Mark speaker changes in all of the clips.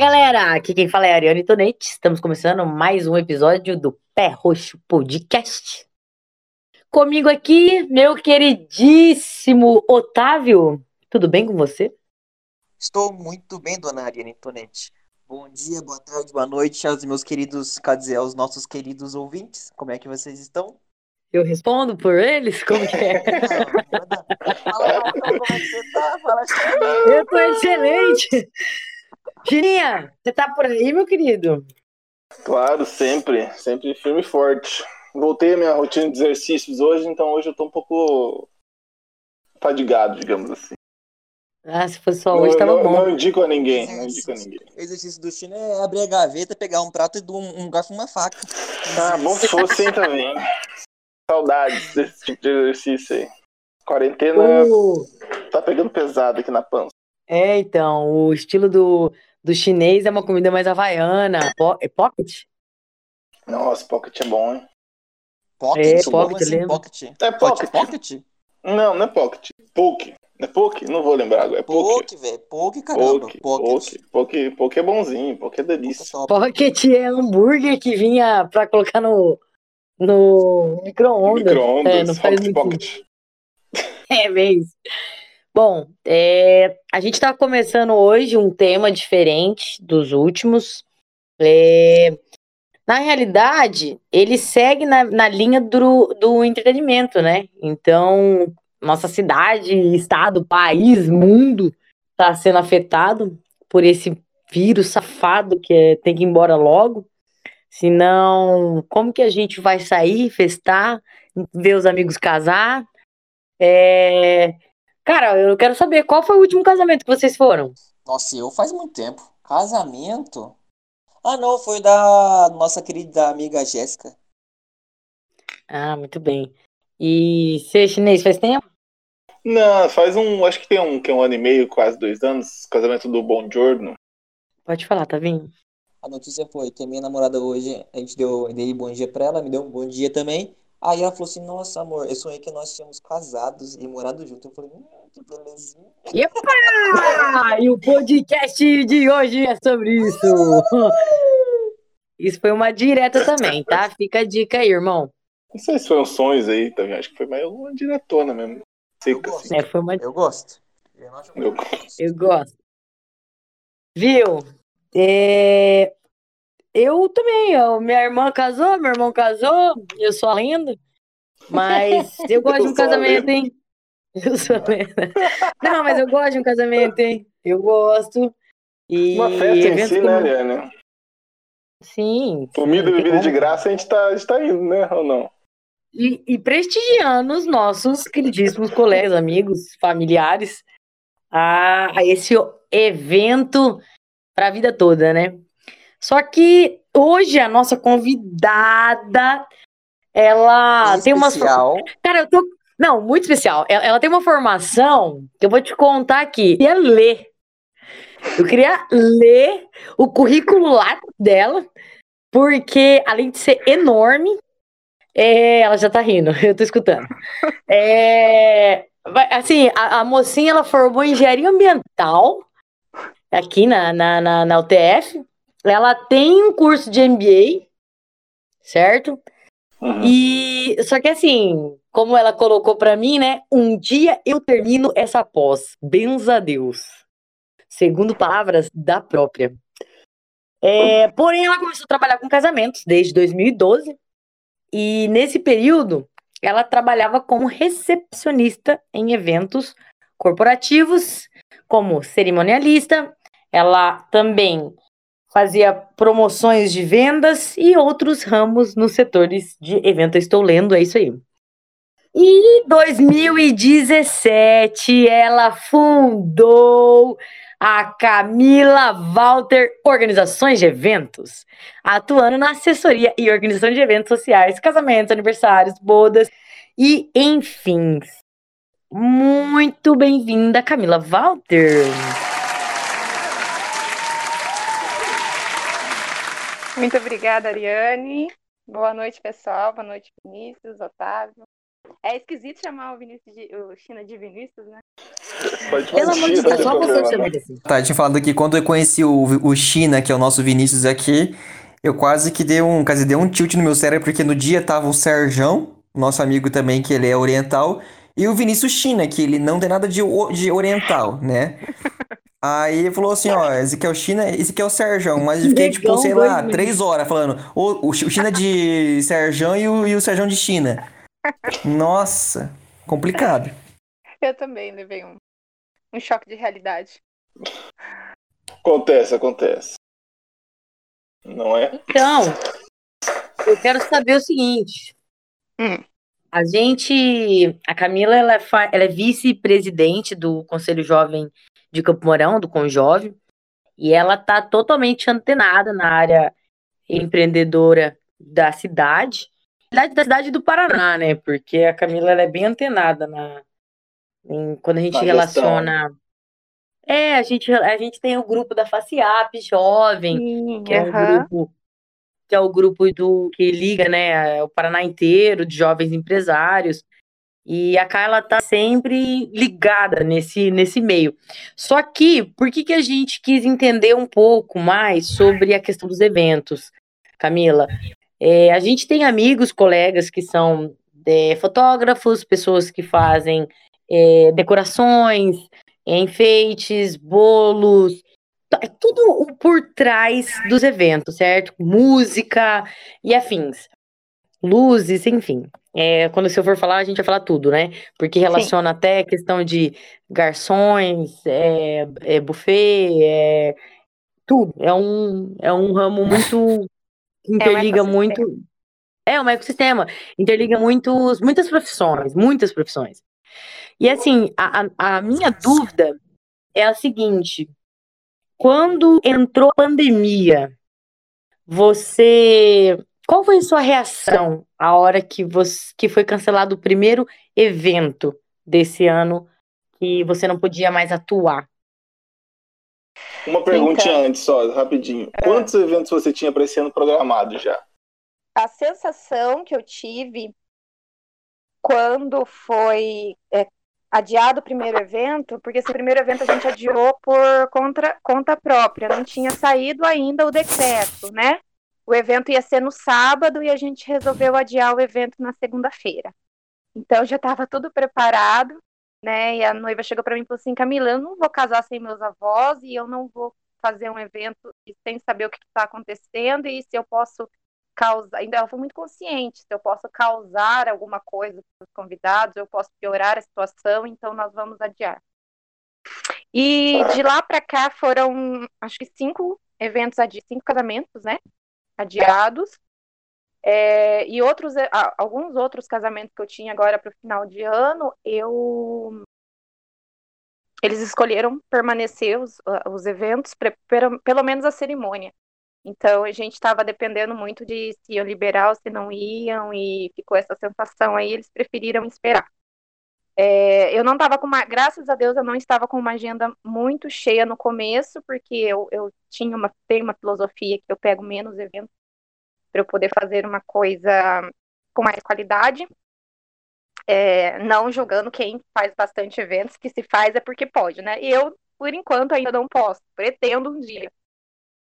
Speaker 1: galera! Aqui quem fala é a Ariane Tonete. Estamos começando mais um episódio do Pé Roxo Podcast. Comigo aqui, meu queridíssimo Otávio. Tudo bem com você?
Speaker 2: Estou muito bem, dona Ariane Tonete. Bom dia, boa tarde, boa noite aos meus queridos, quer dizer, aos nossos queridos ouvintes. Como é que vocês estão?
Speaker 1: Eu respondo por eles? Como que é?
Speaker 2: Fala, como é que você tá? Fala,
Speaker 1: Eu tô excelente! Girinha, você tá por aí, meu querido?
Speaker 3: Claro, sempre. Sempre firme e forte. Voltei à minha rotina de exercícios hoje, então hoje eu tô um pouco fadigado, digamos assim.
Speaker 1: Ah, se fosse só
Speaker 3: Não,
Speaker 1: hoje, tava
Speaker 3: não,
Speaker 1: bom.
Speaker 3: não indico a ninguém, não indico a ninguém.
Speaker 2: O exercício do China é abrir a gaveta, pegar um prato e dar um, um garfo e uma faca.
Speaker 3: Ah, bom se fosse hein, também. Saudades desse tipo de exercício aí. Quarentena
Speaker 1: O-
Speaker 3: tá pegando pesado aqui na pança.
Speaker 1: É, então, o estilo do, do chinês é uma comida mais havaiana. Po- é pocket?
Speaker 3: Nossa, pocket é bom, hein?
Speaker 2: Pocket?
Speaker 1: É, pocket,
Speaker 2: assim,
Speaker 1: lembra?
Speaker 2: pocket?
Speaker 3: É
Speaker 2: Pocket?
Speaker 3: pocket.
Speaker 2: Pocket?
Speaker 3: Não, não é pocket. Poke. É poke? Não vou lembrar agora. É poke.
Speaker 2: Poke, velho. Poke, caramba.
Speaker 3: Poke.
Speaker 2: Pocket.
Speaker 3: Poke. Poke. Poke é bonzinho. Poke é delícia.
Speaker 2: Top.
Speaker 1: Pocket é hambúrguer que vinha pra colocar no, no micro-ondas.
Speaker 3: Micro-ondas.
Speaker 1: É,
Speaker 3: Hot
Speaker 1: muito
Speaker 3: pocket.
Speaker 1: É, bem isso. Bom, é, a gente está começando hoje um tema diferente dos últimos. É, na realidade, ele segue na, na linha do, do entretenimento, né? Então, nossa cidade, estado, país, mundo está sendo afetado por esse vírus safado que é- tem que ir embora logo. Senão, como que a gente vai sair, festar, ver os amigos casar? É, Cara, eu quero saber qual foi o último casamento que vocês foram?
Speaker 2: Nossa, eu faz muito tempo. Casamento? Ah, não, foi da nossa querida amiga Jéssica.
Speaker 1: Ah, muito bem. E ser chinês faz tempo?
Speaker 3: Não, faz um. Acho que tem um, que é um ano e meio, quase dois anos. Casamento do Bom Giorno.
Speaker 1: Pode falar, tá vindo?
Speaker 2: A notícia foi que a minha namorada hoje, a gente deu, eu dei bom dia pra ela, me deu um bom dia também. Aí ela falou assim, nossa, amor, eu sonhei que nós tínhamos casados e morado junto. Eu falei, hum, que belezinha.
Speaker 1: Epa! E o podcast de hoje é sobre isso. Isso foi uma direta também, tá? Fica a dica aí, irmão.
Speaker 3: Não sei se foi um sonhos aí também. Acho que foi mais uma diretona mesmo.
Speaker 2: Eu
Speaker 3: Seca,
Speaker 2: gosto.
Speaker 3: assim.
Speaker 1: É, foi uma.
Speaker 2: Eu gosto. Eu acho
Speaker 3: Eu
Speaker 1: Eu gosto. Viu? É, Eu também. eu- Minha irmã casou, meu irmão casou, eu sou a lenda. Mas eu gosto de um
Speaker 3: Eu sou a
Speaker 1: casamento, hein? Eu sou a lenda. Não, mas eu gosto de um casamento, hein? Eu gosto. E
Speaker 3: Uma festa em si,
Speaker 1: como-
Speaker 3: né, Ariane?
Speaker 1: Sim.
Speaker 3: Comida e bebida de
Speaker 1: como.
Speaker 3: graça a gente tá, a gente tá indo, né? Ou não?
Speaker 1: E, e prestigiando os nossos queridíssimos colegas, amigos, familiares, a, a esse evento para a vida toda, né? Só que hoje a nossa convidada, ela tem uma.
Speaker 2: especial.
Speaker 1: Cara, eu tô. Não, muito especial. Ela, ela tem uma formação que eu vou te contar aqui. Eu queria ler. Eu queria ler o currículo lá dela, porque além de ser enorme, é, ela já tá rindo, eu tô escutando. É, assim, a, a mocinha ela formou engenharia ambiental aqui na, na, na, na UTF. Ela tem um curso de MBA, certo?
Speaker 3: Uhum.
Speaker 1: E só que assim, como ela colocou pra mim, né? Um dia eu termino essa pós. Benza a Deus. Segundo palavras da própria. É, porém, ela começou a trabalhar com casamentos desde 2012. E nesse período, ela trabalhava como recepcionista em eventos corporativos, como cerimonialista. Ela também fazia promoções de vendas e outros ramos nos setores de evento. Eu estou lendo, é isso aí. E em 2017, ela fundou a Camila Walter Organizações de Eventos, atuando na assessoria e organização de eventos sociais, casamentos, aniversários, bodas e enfim. Muito bem-vinda, Camila Walter.
Speaker 4: Muito obrigada, Ariane. Boa noite, pessoal. Boa noite, Vinícius, Otávio. É esquisito chamar o Vinícius de, o China de Vinícius, né?
Speaker 3: Pode
Speaker 1: Pelo amor de Deus, só
Speaker 3: não tem
Speaker 1: você chama ele assim.
Speaker 5: Tá, eu tinha falado aqui, quando eu conheci o, o China, que é o nosso Vinícius aqui, eu quase que dei um, quase dei um tilt no meu cérebro, porque no dia tava o Serjão, nosso amigo também, que ele é oriental, e o Vinícius China, que ele não tem nada de, de oriental, né? Aí ele falou assim, ó, esse aqui é o China, esse aqui é o Serjão, mas eu fiquei, tipo,
Speaker 1: Negão
Speaker 5: sei lá, três horas falando, o, o China de Serjão e o, e o Serjão de China. Nossa, complicado.
Speaker 4: Eu também levei um, um choque de realidade.
Speaker 3: Acontece, acontece. Não é?
Speaker 1: Então, eu quero saber o seguinte.
Speaker 4: Hum.
Speaker 1: A gente, a Camila, ela é, é vice-presidente do Conselho Jovem de Campo Mourão, do Conjove, e ela tá totalmente antenada na área empreendedora da cidade, da da cidade do Paraná, né? Porque a Camila, ela é bem antenada na, em- quando a gente
Speaker 3: Na
Speaker 1: relaciona. É, a gente, a gente tem o grupo da FACIAP Jovem,
Speaker 4: Sim,
Speaker 1: que é um grupo que é o grupo do que liga, né, o Paraná inteiro de jovens empresários. E a Carla tá sempre ligada nesse nesse meio. Só que por que que a gente quis entender um pouco mais sobre a questão dos eventos, Camila? É, a gente tem amigos, colegas que são é, fotógrafos, pessoas que fazem é, decorações, enfeites, bolos, é tudo por trás dos eventos, certo? Música e afins. Luzes, enfim. É, quando o senhor for falar, a gente vai falar tudo, né? Porque relaciona até a questão de garçons, é, é buffet, é tudo. É um, é um ramo muito. que interliga muito. É um ecossistema. Interliga muitos, muitas profissões, muitas profissões. E assim, a, a, a minha dúvida é a seguinte: quando entrou a pandemia, você. Qual foi a sua reação a hora que, você, que foi cancelado o primeiro evento desse ano que você não podia mais atuar?
Speaker 3: Uma perguntinha
Speaker 4: Então.
Speaker 3: antes só, rapidinho.
Speaker 4: É.
Speaker 3: Quantos eventos você tinha para esse ano programado já?
Speaker 4: A sensação que eu tive quando foi é, adiado o primeiro evento, porque esse primeiro evento a gente adiou por contra, conta própria, não tinha saído ainda o decreto, né? O evento ia ser no sábado e a gente resolveu adiar o evento na segunda-feira. Então já estava tudo preparado, né? E a noiva chegou para mim e falou assim: Camila, eu não vou casar sem meus avós e eu não vou fazer um evento sem saber o que está acontecendo e se eu posso causar. Ainda ela foi muito consciente: se eu posso causar alguma coisa para os convidados, eu posso piorar a situação, então nós vamos adiar. E de lá para cá foram, acho que cinco eventos cinco casamentos, né? Adiados. É, e outros, ah, alguns outros casamentos que eu tinha agora para o final de ano, eu eles escolheram permanecer os, os eventos, pelo, pelo menos a cerimônia. Então a gente estava dependendo muito de se iam liberar ou se não iam, e ficou essa sensação aí, eles preferiram esperar. É, eu não estava com uma, graças a Deus, eu não estava com uma agenda muito cheia no começo, porque eu, eu tinha uma, tenho uma filosofia que eu pego menos eventos para eu poder fazer uma coisa com mais qualidade. É, não julgando quem faz bastante eventos, que se faz é porque pode, né? Eu, por enquanto, ainda não posso, pretendo um dia.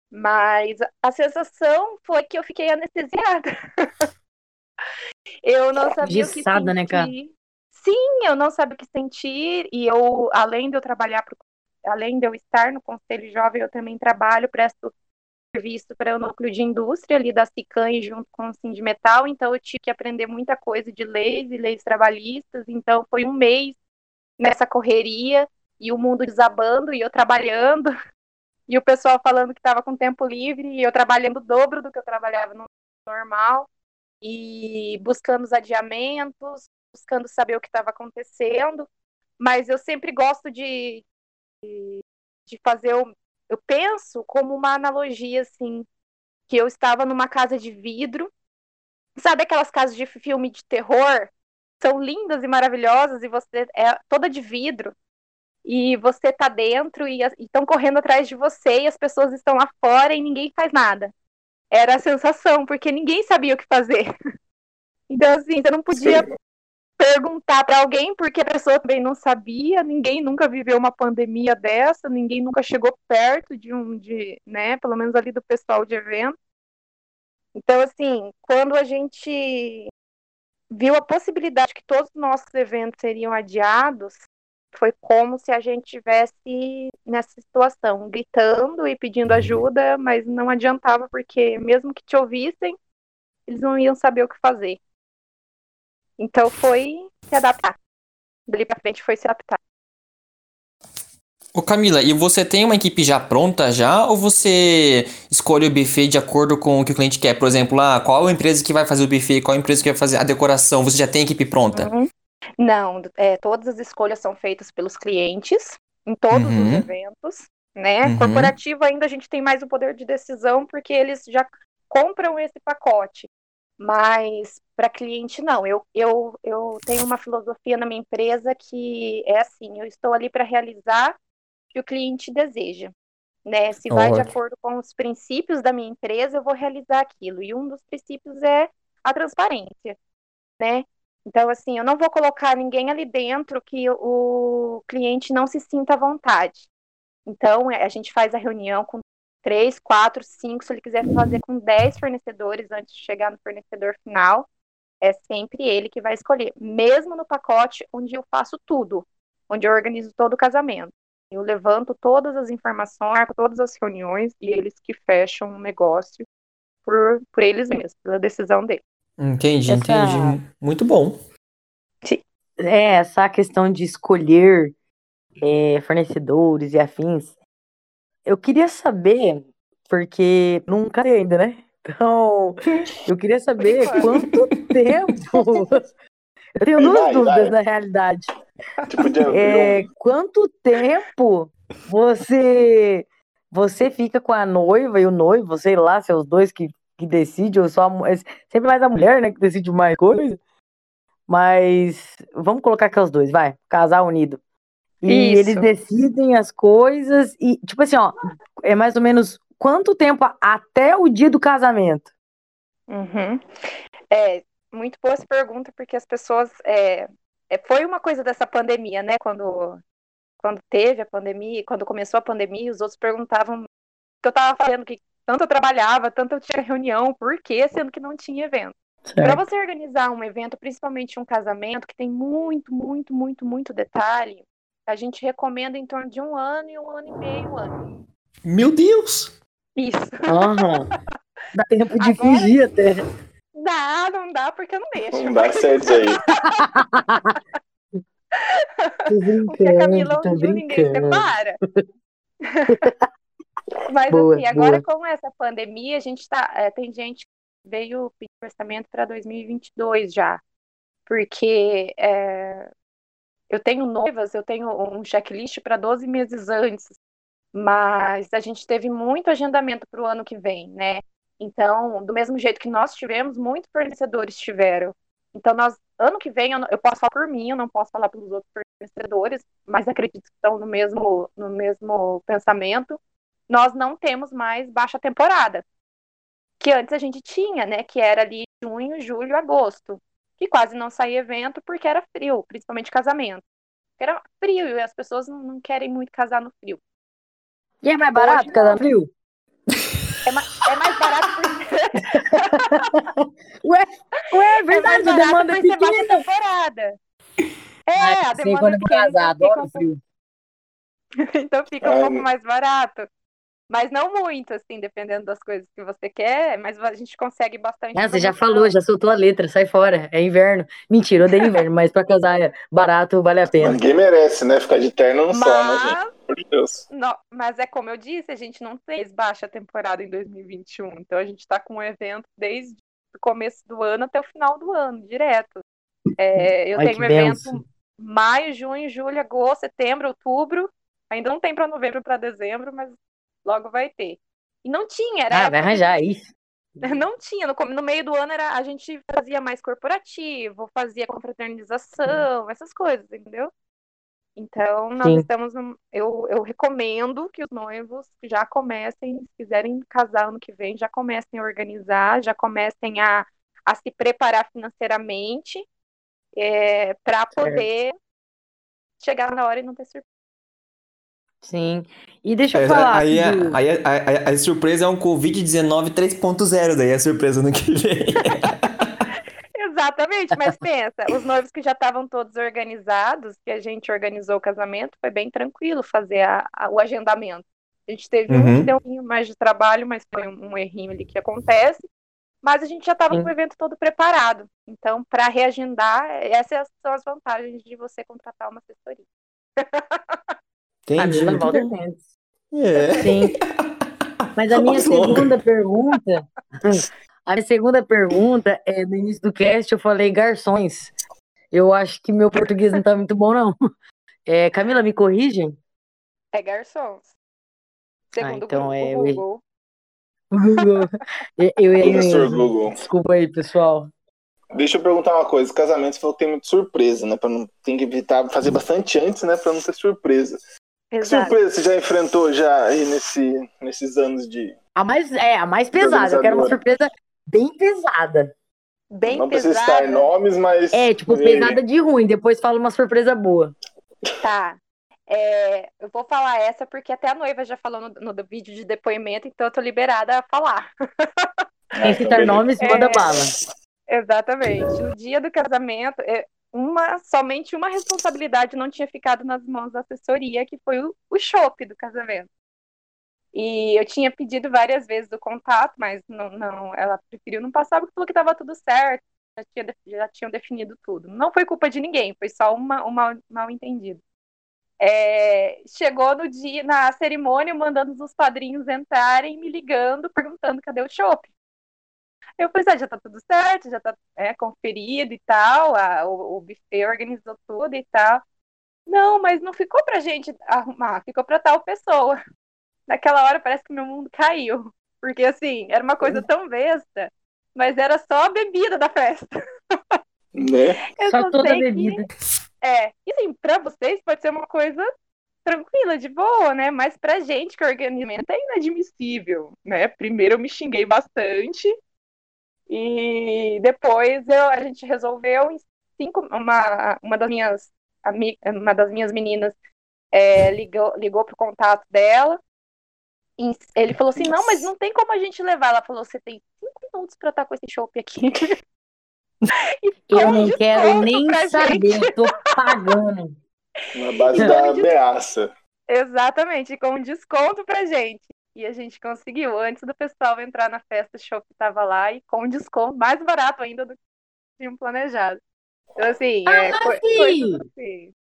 Speaker 4: Mas a sensação foi que eu fiquei anestesiada. eu não sabia o que
Speaker 1: Engessada, né, cara?
Speaker 4: Sim, eu não sabia o que sentir. E eu, além de eu trabalhar, pro, além de eu estar no Conselho Jovem, eu também trabalho, presto serviço para o núcleo de indústria ali da Cican junto com o Sindimetal, então eu tive que aprender muita coisa de leis e leis trabalhistas, então foi um mês nessa correria e o mundo desabando e eu trabalhando e o pessoal falando que estava com tempo livre e eu trabalhando o dobro do que eu trabalhava no normal e buscando os adiamentos, buscando saber o que estava acontecendo, mas eu sempre gosto de, de, fazer o eu penso como uma analogia, assim, que eu estava numa casa de vidro. Sabe aquelas casas de filme de terror? São lindas e maravilhosas e você é toda de vidro. E você tá dentro e estão correndo atrás de você e as pessoas estão lá fora e ninguém faz nada. Era a sensação, porque ninguém sabia o que fazer. Então, assim, você não podia
Speaker 3: Sim.
Speaker 4: Perguntar para alguém, porque a pessoa também não sabia, ninguém nunca viveu uma pandemia dessa, ninguém nunca chegou perto de um, de, né, pelo menos ali do pessoal de evento. Então, assim, quando a gente viu a possibilidade que todos os nossos eventos seriam adiados, foi como se a gente tivesse nessa situação, gritando e pedindo ajuda, mas não adiantava, porque mesmo que te ouvissem, eles não iam saber o que fazer. Então foi se adaptar. Dali pra frente foi se adaptar.
Speaker 5: Ô Camila, e você tem uma equipe já pronta já ou você escolhe o buffet de acordo com o que o cliente quer? Por exemplo, ah, qual a empresa que vai fazer o buffet, qual a empresa que vai fazer a decoração? Você já tem equipe pronta?
Speaker 4: Uhum. Não, é, todas as escolhas são feitas pelos clientes em todos
Speaker 5: Uhum.
Speaker 4: os eventos, né?
Speaker 5: Uhum.
Speaker 4: Corporativo ainda a gente tem mais o poder de decisão porque eles já compram esse pacote. Mas para cliente não. Eu, eu, eu tenho uma filosofia na minha empresa que é assim, eu estou ali para realizar o que o cliente deseja. Né? Se vai de
Speaker 5: Ótimo.
Speaker 4: acordo com os princípios da minha empresa, eu vou realizar aquilo. E um dos princípios é a transparência, né? Então, assim, eu não vou colocar ninguém ali dentro que o cliente não se sinta à vontade. Então, é, a gente faz a reunião com três, quatro, cinco, se ele quiser fazer com dez fornecedores antes de chegar no fornecedor final, é sempre ele que vai escolher. Mesmo no pacote onde eu faço tudo, onde eu organizo todo o casamento. Eu levanto todas as informações, marco todas as reuniões e eles que fecham o negócio por, por eles mesmos, pela decisão deles.
Speaker 5: Entendi,
Speaker 1: Essa-
Speaker 5: entendi. Muito bom.
Speaker 1: É, essa questão de escolher é, fornecedores e afins. Eu queria saber, porque nunca sei ainda, né? Então, eu queria saber quanto tempo. Eu tenho duas
Speaker 3: Vai,
Speaker 1: dúvidas
Speaker 3: vai.
Speaker 1: na realidade.
Speaker 3: Tipo, de
Speaker 1: É, quanto tempo você você fica com a noiva e o noivo, sei lá, se é os dois que, que decidem, ou só a é sempre mais a mulher, né, que decide mais coisa. Mas vamos colocar que é os dois, vai, casal unido. E
Speaker 4: Isso.
Speaker 1: eles decidem as coisas e, tipo assim, ó, é mais ou menos quanto tempo até o dia do casamento?
Speaker 4: Uhum. É, muito boa essa pergunta, porque as pessoas. É, é, foi uma coisa dessa pandemia, né? Quando, quando teve a pandemia, quando começou a pandemia, os outros perguntavam o que eu estava fazendo, que tanto eu trabalhava, tanto eu tinha reunião, por quê, sendo que não tinha evento. Para você organizar um evento, principalmente um casamento, que tem muito, muito, muito, muito detalhe, a gente recomenda em torno de um ano e um ano e meio, um ano.
Speaker 5: Meu Deus!
Speaker 4: Isso.
Speaker 1: Aham. Dá tempo de
Speaker 4: Agora-
Speaker 1: fingir até.
Speaker 4: Dá, não dá, porque eu não deixo.
Speaker 3: Não dá certo aí.
Speaker 1: Tô
Speaker 4: O que a Camila
Speaker 1: brincando, tô
Speaker 4: ninguém
Speaker 1: brincando.
Speaker 4: separa. Mas
Speaker 1: Boa,
Speaker 4: assim, agora
Speaker 1: boa.
Speaker 4: com essa pandemia, a gente tá. é, tem gente que veio pedir orçamento para 2022 já. Porque é, eu tenho noivas, eu tenho um checklist para 12 meses antes. Mas a gente teve muito agendamento para o ano que vem, né? Então, do mesmo jeito que nós tivemos, muitos fornecedores tiveram. Então, nós, ano que vem, eu, eu posso falar por mim, eu não posso falar pelos outros fornecedores, mas acredito que estão no mesmo, no mesmo pensamento. Nós não temos mais baixa temporada, que antes a gente tinha, né? Que era ali junho, julho, agosto, que quase não saía evento porque era frio, principalmente casamento. Era frio e as pessoas não, não querem muito casar no frio.
Speaker 1: E é mais barato
Speaker 4: não.
Speaker 1: no frio?
Speaker 4: É, ma- é mais barato porque
Speaker 1: Ué, ué, é
Speaker 4: é mais
Speaker 1: verdade,
Speaker 4: barato
Speaker 1: demanda é
Speaker 4: por ser baixa temporada. É,
Speaker 1: Ai,
Speaker 4: a demanda
Speaker 1: quando
Speaker 4: é pequena,
Speaker 1: casar,
Speaker 4: então fica
Speaker 1: adoro
Speaker 4: um
Speaker 1: frio.
Speaker 4: Então fica um
Speaker 3: Ai,
Speaker 4: pouco
Speaker 3: meu-
Speaker 4: mais barato. Mas não muito, assim, dependendo das coisas que você quer, mas a gente consegue bastante.
Speaker 1: Ah, você já falou, já soltou a letra, sai fora. É inverno. Mentira, eu odeio inverno, mas pra casar é barato, vale a pena.
Speaker 3: Ninguém merece, né? Ficar de terno no sol, né, gente?
Speaker 4: Mas,
Speaker 3: Pelo amor de Deus.
Speaker 4: não, mas é como eu disse, a gente não tem baixa temporada em 2021. Então a gente está com um evento desde o começo do ano até o final do ano, direto. É, eu
Speaker 1: Ai,
Speaker 4: tenho um evento
Speaker 1: benção.
Speaker 4: maio, junho, julho, agosto, setembro, outubro. Ainda não tem para novembro para dezembro, mas logo vai ter. E não tinha, era
Speaker 1: Ah, vai arranjar isso.
Speaker 4: Não tinha, no, come- no meio do ano era, a gente fazia mais corporativo, fazia confraternização, essas coisas, entendeu? Então, nós
Speaker 1: Sim.
Speaker 4: estamos num, eu, eu recomendo que os noivos já comecem, se quiserem casar ano que vem, já comecem a organizar, já comecem a, a se preparar financeiramente é, para poder chegar na hora e não ter surpresa.
Speaker 1: Sim. E deixa eu
Speaker 5: É,
Speaker 1: falar.
Speaker 5: aí, a,
Speaker 1: do-
Speaker 5: aí, a, a- a surpresa é um Covid-19 3.0, daí a surpresa no que vem.
Speaker 4: Exatamente, mas pensa, os noivos que já estavam todos organizados, que a gente organizou o casamento, foi bem tranquilo fazer a- a- o agendamento. A gente teve um
Speaker 5: Uhum.
Speaker 4: que deu um pouquinho mais de trabalho, mas foi um, um errinho ali que acontece. Mas a gente já estava com o evento todo preparado. Então, para reagendar, essas são as vantagens de você contratar uma assessoria.
Speaker 5: Entendi.
Speaker 1: Mendes.
Speaker 5: É.
Speaker 1: Sim. Mas a minha
Speaker 5: Nossa,
Speaker 1: segunda pergunta. A minha segunda pergunta é no início do cast eu falei garçons. Eu acho que meu português não tá muito bom, não. É, Camila, me corrigem?
Speaker 4: É garçons. Segundo
Speaker 1: então
Speaker 4: o
Speaker 1: é-
Speaker 4: Google.
Speaker 1: Google. Eu, eu
Speaker 3: Professor
Speaker 1: mesmo.
Speaker 3: Google.
Speaker 1: Desculpa aí, pessoal.
Speaker 3: Deixa eu perguntar uma coisa. Casamento você falou que tem muita surpresa, né? Pra não, tem que evitar fazer bastante antes, né? Pra não ter surpresa. Que
Speaker 4: Exato.
Speaker 3: surpresa você já enfrentou já aí nesse, nesses anos de.
Speaker 1: A mais, é, a mais pesada. Eu quero uma surpresa bem pesada.
Speaker 4: Bem
Speaker 3: não precisa citar
Speaker 4: pesada.
Speaker 3: nomes, mas.
Speaker 1: É, tipo, pesada de ruim. Depois fala uma surpresa boa.
Speaker 4: Tá. É, eu vou falar essa porque até a noiva já falou no, no vídeo de depoimento, então eu tô liberada a falar.
Speaker 3: Ah,
Speaker 1: Sem
Speaker 3: então
Speaker 1: citar
Speaker 3: beleza.
Speaker 1: nomes, manda
Speaker 4: É.
Speaker 1: bala.
Speaker 4: Exatamente. No dia do casamento, é, uma, somente uma responsabilidade não tinha ficado nas mãos da assessoria, que foi o, o chopp do casamento. E eu tinha pedido várias vezes o contato, mas não, não, ela preferiu não passar porque falou que estava tudo certo, já, tinha, já tinham definido tudo. Não foi culpa de ninguém, foi só uma, um mal, mal entendido. É, chegou no dia, na cerimônia, mandando os padrinhos entrarem, me ligando, perguntando cadê o chopp. Eu falei, ah, já tá tudo certo, já tá é, conferido e tal, a- o, o buffet organizou tudo e tal. Não, mas não ficou pra gente arrumar, ficou pra tal pessoa. Naquela hora parece que meu mundo caiu. Porque assim, era uma coisa tão besta, mas era só a bebida da festa.
Speaker 3: Né?
Speaker 4: Eu
Speaker 1: Só toda a
Speaker 4: sei que-
Speaker 1: bebida.
Speaker 4: é, e assim, pra vocês pode ser uma coisa tranquila, de boa, né? Mas pra gente que organizamento é inadmissível, né? Primeiro eu me xinguei bastante e depois eu, a gente resolveu em cinco, uma, uma das minhas uma das minhas meninas é, ligou, ligou pro contato dela. Ele falou assim: não, mas não tem como a gente levar. Ela falou: você tem cinco minutos pra estar com esse chopp aqui.
Speaker 1: Eu não quero
Speaker 4: desconto
Speaker 1: nem saber,
Speaker 4: gente.
Speaker 1: eu tô pagando.
Speaker 3: Na base
Speaker 4: Então,
Speaker 3: da ameaça.
Speaker 4: Exatamente, com desconto pra gente. E a gente conseguiu, antes do pessoal entrar na festa, o show tava lá e com desconto, mais barato ainda do que tinham planejado. Então, assim, é
Speaker 1: Ah,
Speaker 4: co-
Speaker 1: sim!
Speaker 4: coisas assim.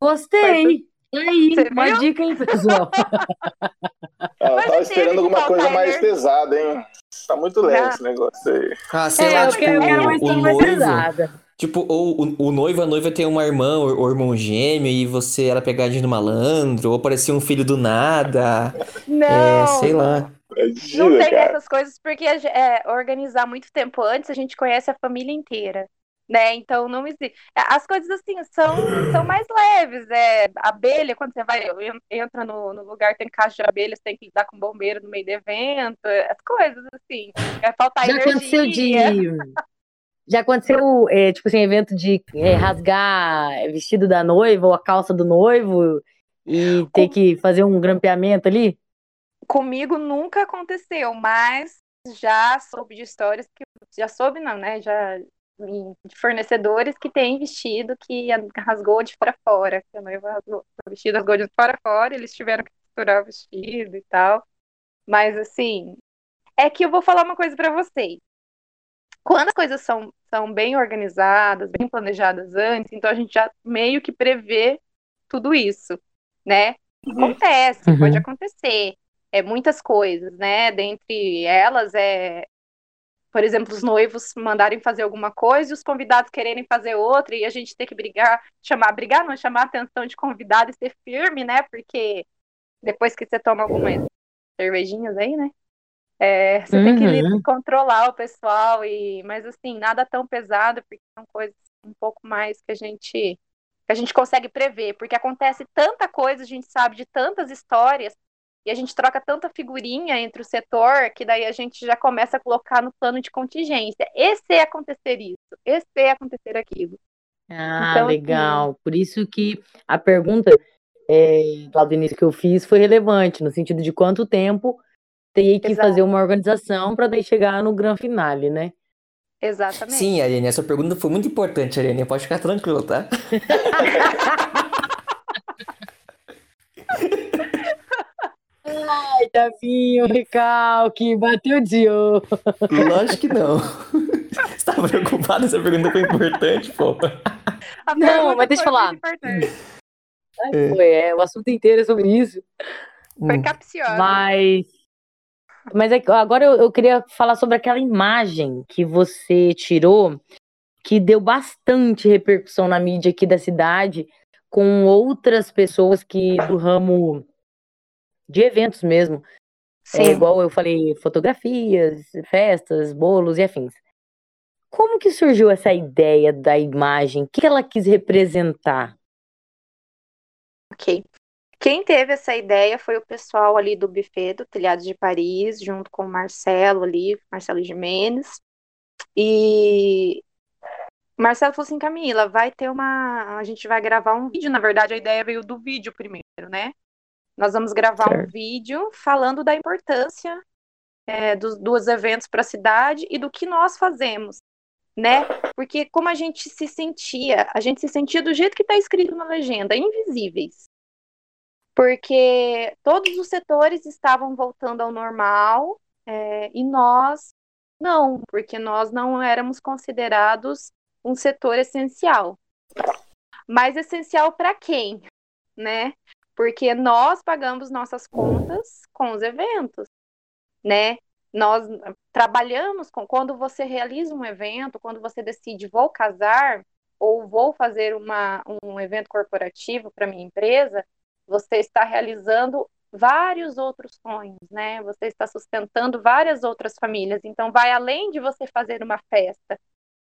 Speaker 1: Gostei. E aí,
Speaker 4: Você
Speaker 1: uma
Speaker 4: viu?
Speaker 1: dica, hein, pessoal?
Speaker 3: Ela
Speaker 4: Mas
Speaker 3: tava esperando alguma coisa mais pesada, hein? Tá muito leve
Speaker 4: Não.
Speaker 3: esse negócio aí.
Speaker 5: Ah, sei
Speaker 1: É,
Speaker 5: lá,
Speaker 1: eu
Speaker 5: tipo,
Speaker 1: quero, eu quero uma
Speaker 5: o, o
Speaker 1: história mais
Speaker 5: noivo.
Speaker 1: pesada.
Speaker 5: Tipo, ou o, o noivo, a noiva tem uma irmã ou, ou irmão gêmeo e você era pegadinha do malandro, ou aparecia um filho do nada.
Speaker 4: Não,
Speaker 5: É, sei lá.
Speaker 3: É
Speaker 4: não tem
Speaker 3: cara.
Speaker 4: essas coisas, porque é, organizar muito tempo antes, a gente conhece a família inteira. Né? Então não existe. As coisas assim são, são mais leves. É, abelha, quando você vai, entra no, no lugar, tem caixa de abelhas, tem que lidar com bombeiro no meio do evento, as coisas assim. Vai faltar
Speaker 1: Já
Speaker 4: energia.
Speaker 1: aconteceu de. Já aconteceu, é, tipo assim, evento de é, rasgar vestido da noiva ou a calça do noivo e ter que fazer um grampeamento ali?
Speaker 4: Comigo nunca aconteceu, mas já soube de histórias que. Já soube, não, né? Já de fornecedores que têm vestido que rasgou de fora a fora, que a noiva rasgou, o vestido rasgou de fora a fora, eles tiveram que costurar o vestido e tal. Mas assim, é que eu vou falar uma coisa para vocês. Quando as coisas são, são bem organizadas, bem planejadas antes, então a gente já meio que prevê tudo isso, né? Acontece,
Speaker 1: Uhum.
Speaker 4: pode acontecer. É muitas coisas, né? Dentre elas é por exemplo, os noivos mandarem fazer alguma coisa e os convidados quererem fazer outra e a gente ter que brigar, chamar, brigar, não, chamar a atenção de convidado e ser firme, né? Porque depois que você toma algumas cervejinhas aí, né? É, você tem que
Speaker 1: Uhum.
Speaker 4: controlar o pessoal e, mas assim, nada tão pesado, porque são coisas um pouco mais que a gente que a gente consegue prever, porque acontece tanta coisa, a gente sabe de tantas histórias e a gente troca tanta figurinha entre o setor que daí a gente já começa a colocar no plano de contingência. Esse é acontecer isso, esse é acontecer aquilo.
Speaker 1: Ah,
Speaker 4: Então, assim,
Speaker 1: legal. Por isso que a pergunta é, lá do início que eu fiz foi relevante, no sentido de quanto tempo teria que
Speaker 4: Exato.
Speaker 1: fazer uma organização para daí chegar no grande finale, né?
Speaker 4: Exatamente.
Speaker 5: Sim, Ariane, essa pergunta foi muito importante, Ariane. Pode ficar tranquilo, tá?
Speaker 1: Ai, Tavinho, recalque, bateu de ouro.
Speaker 5: Lógico que não. Você tá preocupado? Essa pergunta foi importante, pô.
Speaker 4: A
Speaker 1: Não, mas deixa eu
Speaker 4: foi
Speaker 1: falar.
Speaker 4: importante.
Speaker 5: É.
Speaker 1: Foi, é, o assunto inteiro é sobre isso.
Speaker 4: Foi
Speaker 5: Hum.
Speaker 4: capciosa.
Speaker 1: Mas, mas é agora eu, eu queria falar sobre aquela imagem que você tirou, que deu bastante repercussão na mídia aqui da cidade, com outras pessoas que do ramo de eventos mesmo. É
Speaker 4: Sim.
Speaker 1: igual eu falei, fotografias, festas, bolos e afins. Como que surgiu essa ideia da imagem? O que ela quis representar?
Speaker 4: Ok. Quem teve essa ideia foi o pessoal ali do buffet do Telhados de Paris, junto com o Marcelo ali, Marcelo Jimenez. E Marcelo falou assim, Camila, vai ter uma. A gente vai gravar um vídeo. Na verdade, a ideia veio do vídeo primeiro, né? Nós vamos gravar um
Speaker 1: Certo.
Speaker 4: vídeo falando da importância é, dos, dos eventos para a cidade e do que nós fazemos, né? Porque como a gente se sentia, a gente se sentia do jeito que está escrito na legenda, invisíveis. Porque todos os setores estavam voltando ao normal é, e nós não, porque nós não éramos considerados um setor essencial. Mas essencial para quem, né? Porque nós pagamos nossas contas com os eventos, né? Nós trabalhamos com quando você realiza um evento, quando você decide vou casar ou vou fazer uma, um evento corporativo para minha empresa, você está realizando vários outros sonhos, né? Você está sustentando várias outras famílias. Então, vai além de você fazer uma festa.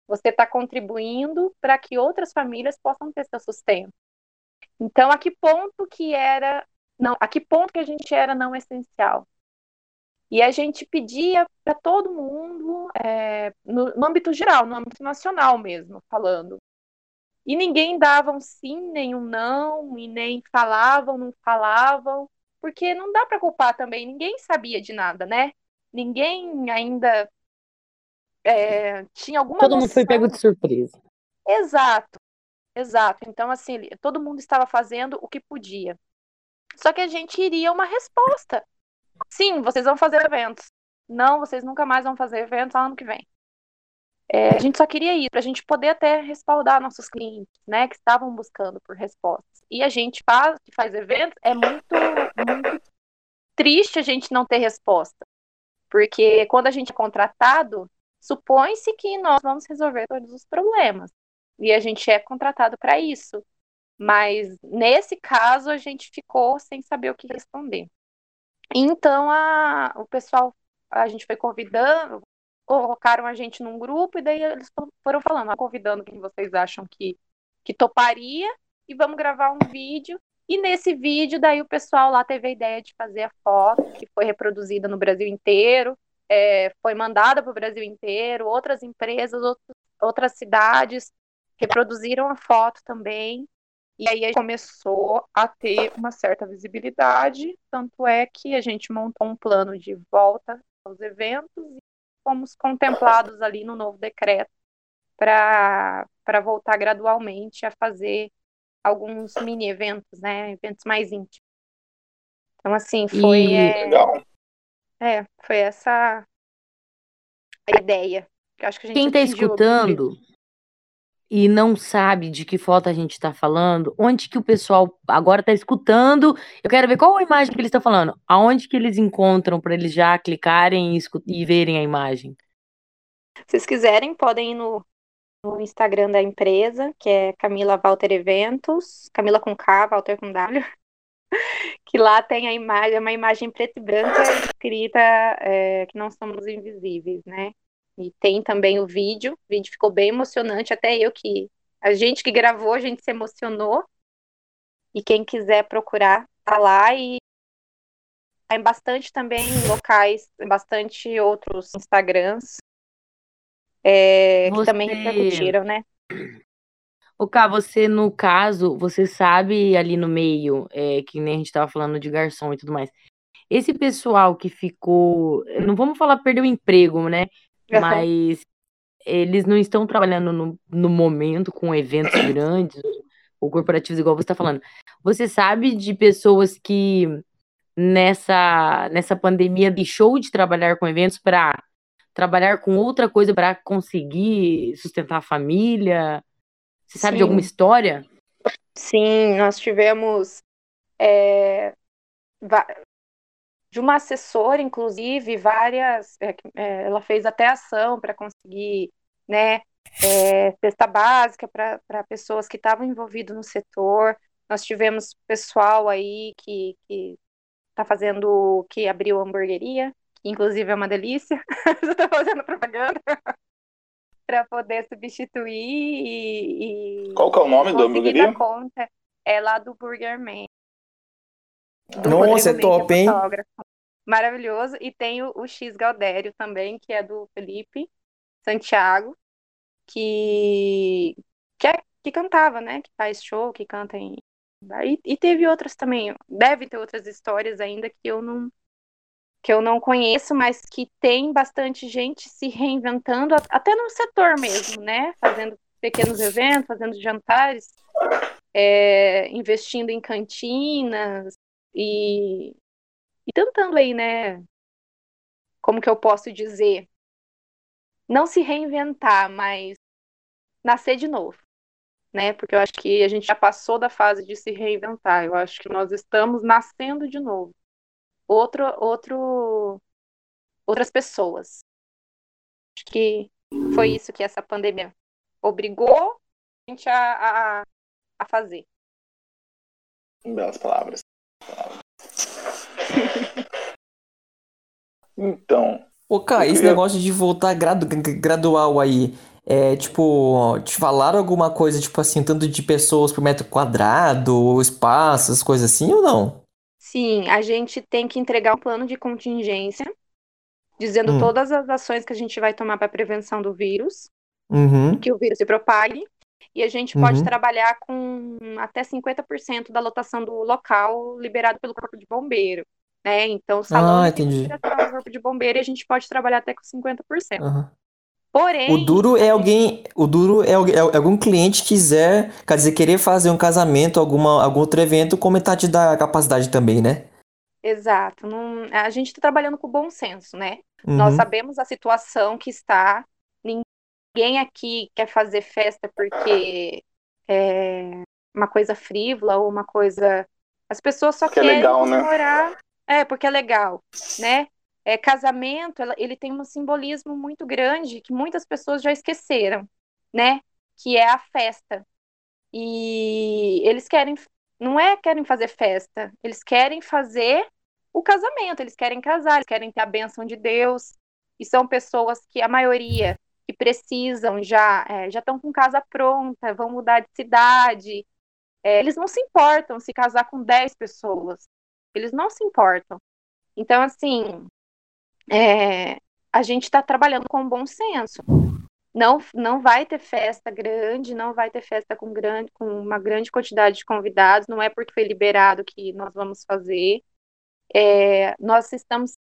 Speaker 4: Você está contribuindo para que outras famílias possam ter seu sustento. Então, a que ponto que era não, a que ponto que a gente era não essencial? E a gente pedia para todo mundo, é, no, no âmbito geral, no âmbito nacional mesmo, falando. E ninguém dava um sim, nem um não, e nem falavam, não falavam, porque não dá para culpar também, ninguém sabia de nada, né? Ninguém ainda é, tinha alguma
Speaker 1: Todo mundo foi
Speaker 4: noção.
Speaker 1: pego de surpresa.
Speaker 4: Exato, exato. Então, assim, todo mundo estava fazendo o que podia. Só que a gente iria uma resposta. Sim, vocês vão fazer eventos. Não, vocês nunca mais vão fazer eventos ano que vem. É, a gente só queria ir para a gente poder até respaldar nossos clientes, né, que estavam buscando por respostas. E a gente faz, que faz eventos, é muito, muito triste a gente não ter resposta. Porque quando a gente é contratado, supõe-se que nós vamos resolver todos os problemas. E a gente é contratado para isso. Mas nesse caso a gente ficou sem saber o que responder. Então a, o pessoal, a gente foi convidando, colocaram a gente num grupo e daí eles foram falando, convidando quem vocês acham que, que toparia e vamos gravar um vídeo. E nesse vídeo, daí o pessoal lá teve a ideia de fazer a foto, que foi reproduzida no Brasil inteiro, é, foi mandada para o Brasil inteiro, outras empresas, outros, outras cidades reproduziram a foto também. E aí a gente começou a ter uma certa visibilidade, tanto é que a gente montou um plano de volta aos eventos e fomos contemplados ali no novo decreto para voltar gradualmente a fazer alguns mini eventos, né, eventos mais íntimos. Então assim, foi
Speaker 1: E-
Speaker 4: é,
Speaker 3: Legal.
Speaker 4: é, foi essa a ideia. que acho que a gente
Speaker 1: Quem tá
Speaker 4: objetivo.
Speaker 1: escutando e não sabe de que foto a gente tá falando, onde que o pessoal agora tá escutando? Eu quero ver qual a imagem que eles estão falando. Aonde que eles encontram para eles já clicarem e, e verem a imagem?
Speaker 4: Se vocês quiserem, podem ir no, no Instagram da empresa, que é Camila Walter Eventos, Camila com K, Walter com W, que lá tem a imagem, uma imagem preta e branca escrita é, que não somos invisíveis, né? E tem também o vídeo, o vídeo ficou bem emocionante, até eu que, a gente que gravou, a gente se emocionou, e quem quiser procurar, tá lá, e tem bastante também locais, bastante outros Instagrams, é, que também
Speaker 1: Você-
Speaker 4: repercutiram, né?
Speaker 1: Ô, Cá, você, no caso, você sabe ali no meio, é, que nem a gente tava falando de garçom e tudo mais. Esse pessoal que ficou. Não vamos falar perdeu o emprego, né? Mas eles não estão trabalhando no, no momento com eventos grandes ou corporativos, igual você está falando. Você sabe de pessoas que nessa, nessa pandemia deixou de trabalhar com eventos para trabalhar com outra coisa para conseguir sustentar a família? Você sabe de
Speaker 4: Sim.
Speaker 1: alguma história?
Speaker 4: Sim, nós tivemos é, de uma assessora, inclusive, várias. é, é, ela fez até ação para conseguir, né, é, cesta básica para pessoas que estavam envolvidas no setor. Nós tivemos pessoal aí que está fazendo, que abriu hamburgueria, que inclusive é uma delícia. Estou fazendo propaganda para poder substituir e, e
Speaker 3: Qual que é o nome da hamburgueria?
Speaker 4: conta. É lá do Burger Man. Do
Speaker 5: Nossa, é
Speaker 4: Rodrigo Mendes,
Speaker 5: top, hein?
Speaker 4: fotógrafo. Maravilhoso. E tem o, o X Galdério também, que é do Felipe Santiago, que, que, é- que cantava, né? Que faz show, que canta em. E, e teve outras também. Deve ter outras histórias ainda que eu não que eu não conheço, mas que tem bastante gente se reinventando, até no setor mesmo, né? Fazendo pequenos eventos, fazendo jantares, é, investindo em cantinas e, e tentando aí, né? Como que eu posso dizer? Não se reinventar, mas nascer de novo, né? Porque eu acho que a gente já passou da fase de se reinventar. Eu acho que nós estamos nascendo de novo. Outro, outro, outras pessoas. Acho que foi isso que essa pandemia obrigou a gente a, a, a fazer.
Speaker 3: Belas palavras. Então,
Speaker 5: Ô, cara, esse
Speaker 3: queria-
Speaker 5: negócio de voltar gradu- gradual aí, é tipo, te falaram alguma coisa, tipo assim, tanto de pessoas por metro quadrado, espaços, coisas assim ou não?
Speaker 4: Sim, a gente tem que entregar um plano de contingência, dizendo
Speaker 5: Hum.
Speaker 4: todas as ações que a gente vai tomar para prevenção do vírus,
Speaker 5: Uhum.
Speaker 4: que o vírus se propague, e a gente pode
Speaker 5: Uhum.
Speaker 4: trabalhar com até 50% da lotação do local liberado pelo Corpo de Bombeiro, né? Então, o salão
Speaker 5: Ah,
Speaker 4: de
Speaker 5: entendi.
Speaker 4: do Corpo de Bombeiro, a gente pode trabalhar até com 50%.
Speaker 5: Aham.
Speaker 4: Porém,
Speaker 5: O duro é alguém, o duro é, algu- é algum cliente quiser, quer dizer, querer fazer um casamento, alguma, algum outro evento com metade da capacidade também, né?
Speaker 4: exato, não- a gente está trabalhando com bom senso, né? Nós
Speaker 5: Uhum.
Speaker 4: sabemos a situação que está. Ninguém aqui quer fazer festa porque é uma coisa frívola ou uma coisa. As pessoas só
Speaker 3: Porque é
Speaker 4: querem
Speaker 3: legal, né?
Speaker 4: comemorar. É, porque é legal, né? É, casamento, ele tem um simbolismo muito grande que muitas pessoas já esqueceram, né? Que é a festa. E eles querem, não é querem fazer festa, eles querem fazer o casamento, eles querem casar, eles querem ter a bênção de Deus. E são pessoas que a maioria precisam já é, já estão com casa pronta, vão mudar de cidade. É, eles não se importam se casar com 10 pessoas. Eles não se importam. Então, assim, é, a gente está trabalhando com bom senso. Não, não vai ter festa grande, não vai ter festa com, grande, com uma grande quantidade de convidados, não é porque foi liberado que nós vamos fazer. É, nós estamos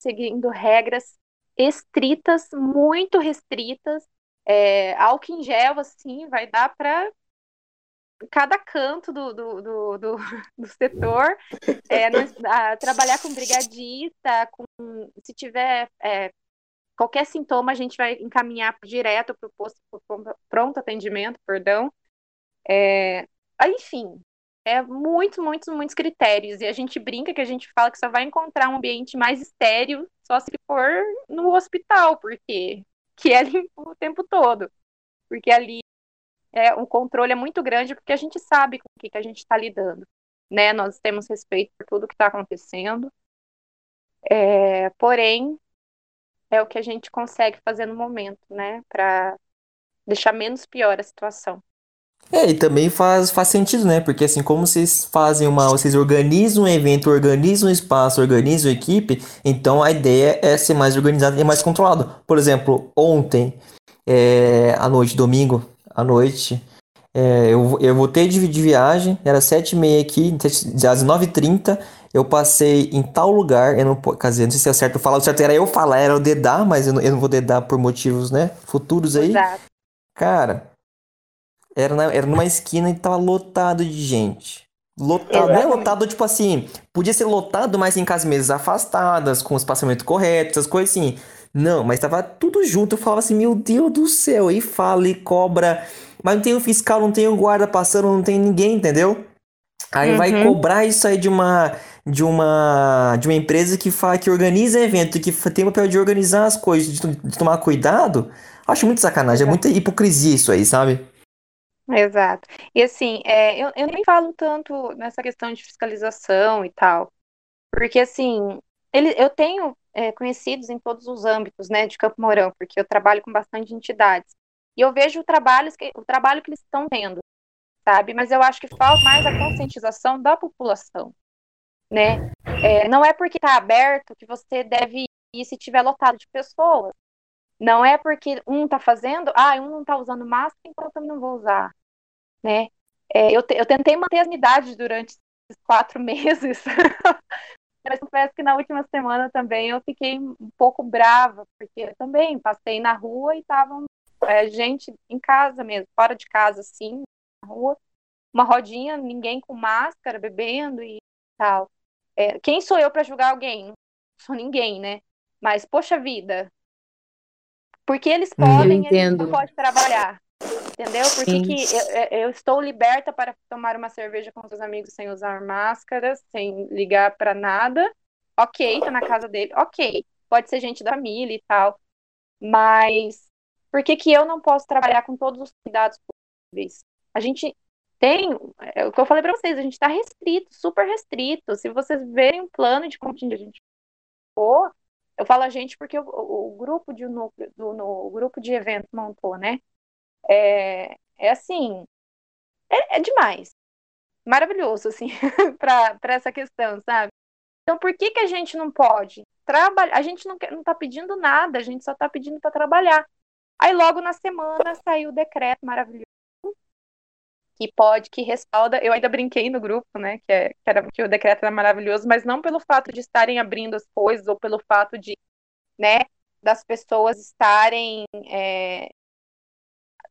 Speaker 4: seguindo regras estritas, muito restritas. É, álcool em gel, assim, vai dar para cada canto do, do, do, do, do setor. É, ah, trabalhar com brigadista, com, se tiver é, qualquer sintoma, a gente vai encaminhar direto para o posto pro pronto atendimento, perdão. É, ah, enfim, é muitos, muitos, muitos critérios. E a gente brinca que a gente fala que só vai encontrar um ambiente mais estéreo só se for no hospital, porque que é limpo o tempo todo. Porque ali é, o controle é muito grande, porque a gente sabe com o que, que a gente está lidando. Né? Nós temos respeito por tudo que está acontecendo. É, porém, é o que a gente consegue fazer no momento, né? Para deixar menos pior a situação.
Speaker 5: É, e também faz, faz sentido, né? Porque assim, como vocês fazem uma. Vocês organizam um evento, organizam um espaço, organizam a equipe, então a ideia é ser mais organizado e mais controlado. Por exemplo, ontem, é, à noite, domingo, à noite, É, eu, eu voltei de, de viagem, era 7h30 aqui, às 9h30 eu passei em tal lugar, eu não, quer dizer, não sei se é certo falar, o certo era eu falar, era o dedar, mas eu não, eu não vou dedar por motivos, né, futuros aí.
Speaker 4: Exato.
Speaker 5: Cara, era, na, era numa esquina e tava lotado de gente. Lotado, não é lotado, tipo assim, podia ser lotado, mas em casas mesas afastadas, com o espaçamento correto, essas coisas assim. Não, mas tava tudo junto. Eu falava assim, meu Deus do céu, e fala e cobra. Mas não tem o fiscal, não tem o guarda passando, não tem ninguém, entendeu? Aí vai
Speaker 4: Uhum.
Speaker 5: cobrar isso aí de uma de uma de uma empresa que fa, que organiza evento, que tem o papel de organizar as coisas, de, de tomar cuidado. Acho muito sacanagem, é muita hipocrisia isso aí, sabe?
Speaker 4: Exato. E assim, é, eu, eu nem falo tanto nessa questão de fiscalização e tal, porque assim, ele, eu tenho é, conhecidos em todos os âmbitos, né, de Campo Mourão, porque eu trabalho com bastante entidades, e eu vejo o trabalho que, o trabalho que eles estão tendo, sabe? Mas eu acho que falta mais a conscientização da população, né? É, não é porque está aberto que você deve ir se tiver lotado de pessoas. Não é porque um está fazendo, ah, um não está usando máscara, então eu também não vou usar, né? É, eu, te- eu tentei manter as unidades durante esses quatro meses, mas confesso que na última semana também eu fiquei um pouco brava, porque eu também passei na rua e estavam é, gente em casa mesmo, fora de casa, assim, na rua, uma rodinha, ninguém com máscara, bebendo e tal. É, quem sou eu para julgar alguém? Não sou ninguém, né? Mas, poxa vida, porque eles
Speaker 5: Uhum.
Speaker 4: podem, a gente não pode trabalhar. Entendeu? Por que eu, eu- eu estou liberta para tomar uma cerveja com os amigos sem usar máscara, sem ligar para nada? Ok, tá na casa dele. Ok, pode ser gente da família e tal. Mas por que que eu não posso trabalhar com todos os cuidados possíveis? A gente tem, é o que eu falei para vocês, a gente está restrito, super restrito. Se vocês verem um plano de como a gente for, eu falo a gente porque o, o- o grupo de núcleo, do, no, o grupo de evento montou, né? É, é assim, é, é demais. Maravilhoso, assim, para essa questão, sabe? Então, por que que a gente não pode trabalhar? A gente não, quer, não tá pedindo nada, a gente só tá pedindo para trabalhar. Aí, logo na semana, saiu o decreto maravilhoso que pode, que respalda. Eu ainda brinquei no grupo, né? Que, é, que, era, que o decreto era maravilhoso, mas não pelo fato de estarem abrindo as coisas ou pelo fato de, né, das pessoas estarem. É,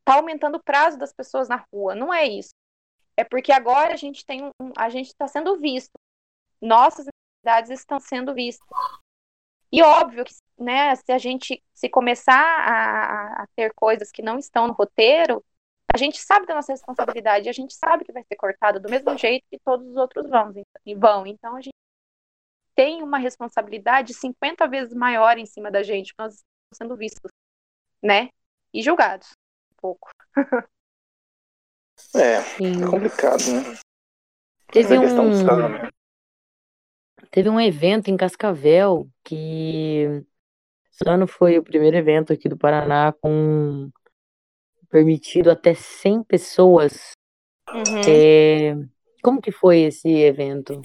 Speaker 4: tá aumentando o prazo das pessoas na rua. Não é isso. É porque agora a gente tem um, a gente está sendo visto. Nossas necessidades estão sendo vistas. E óbvio que, né, se a gente se começar a, a ter coisas que não estão no roteiro, a gente sabe da nossa responsabilidade, a gente sabe que vai ser cortado do mesmo jeito que todos os outros vão. vão. Então a gente tem uma responsabilidade 50 vezes maior em cima da gente, nós estamos sendo vistos, né? E julgados pouco.
Speaker 3: É,
Speaker 1: Sim.
Speaker 3: é complicado, né?
Speaker 1: Teve um, teve um evento em Cascavel que esse ano foi o primeiro evento aqui do Paraná com permitido até 100 pessoas.
Speaker 4: Uhum.
Speaker 1: É, Como que foi esse evento?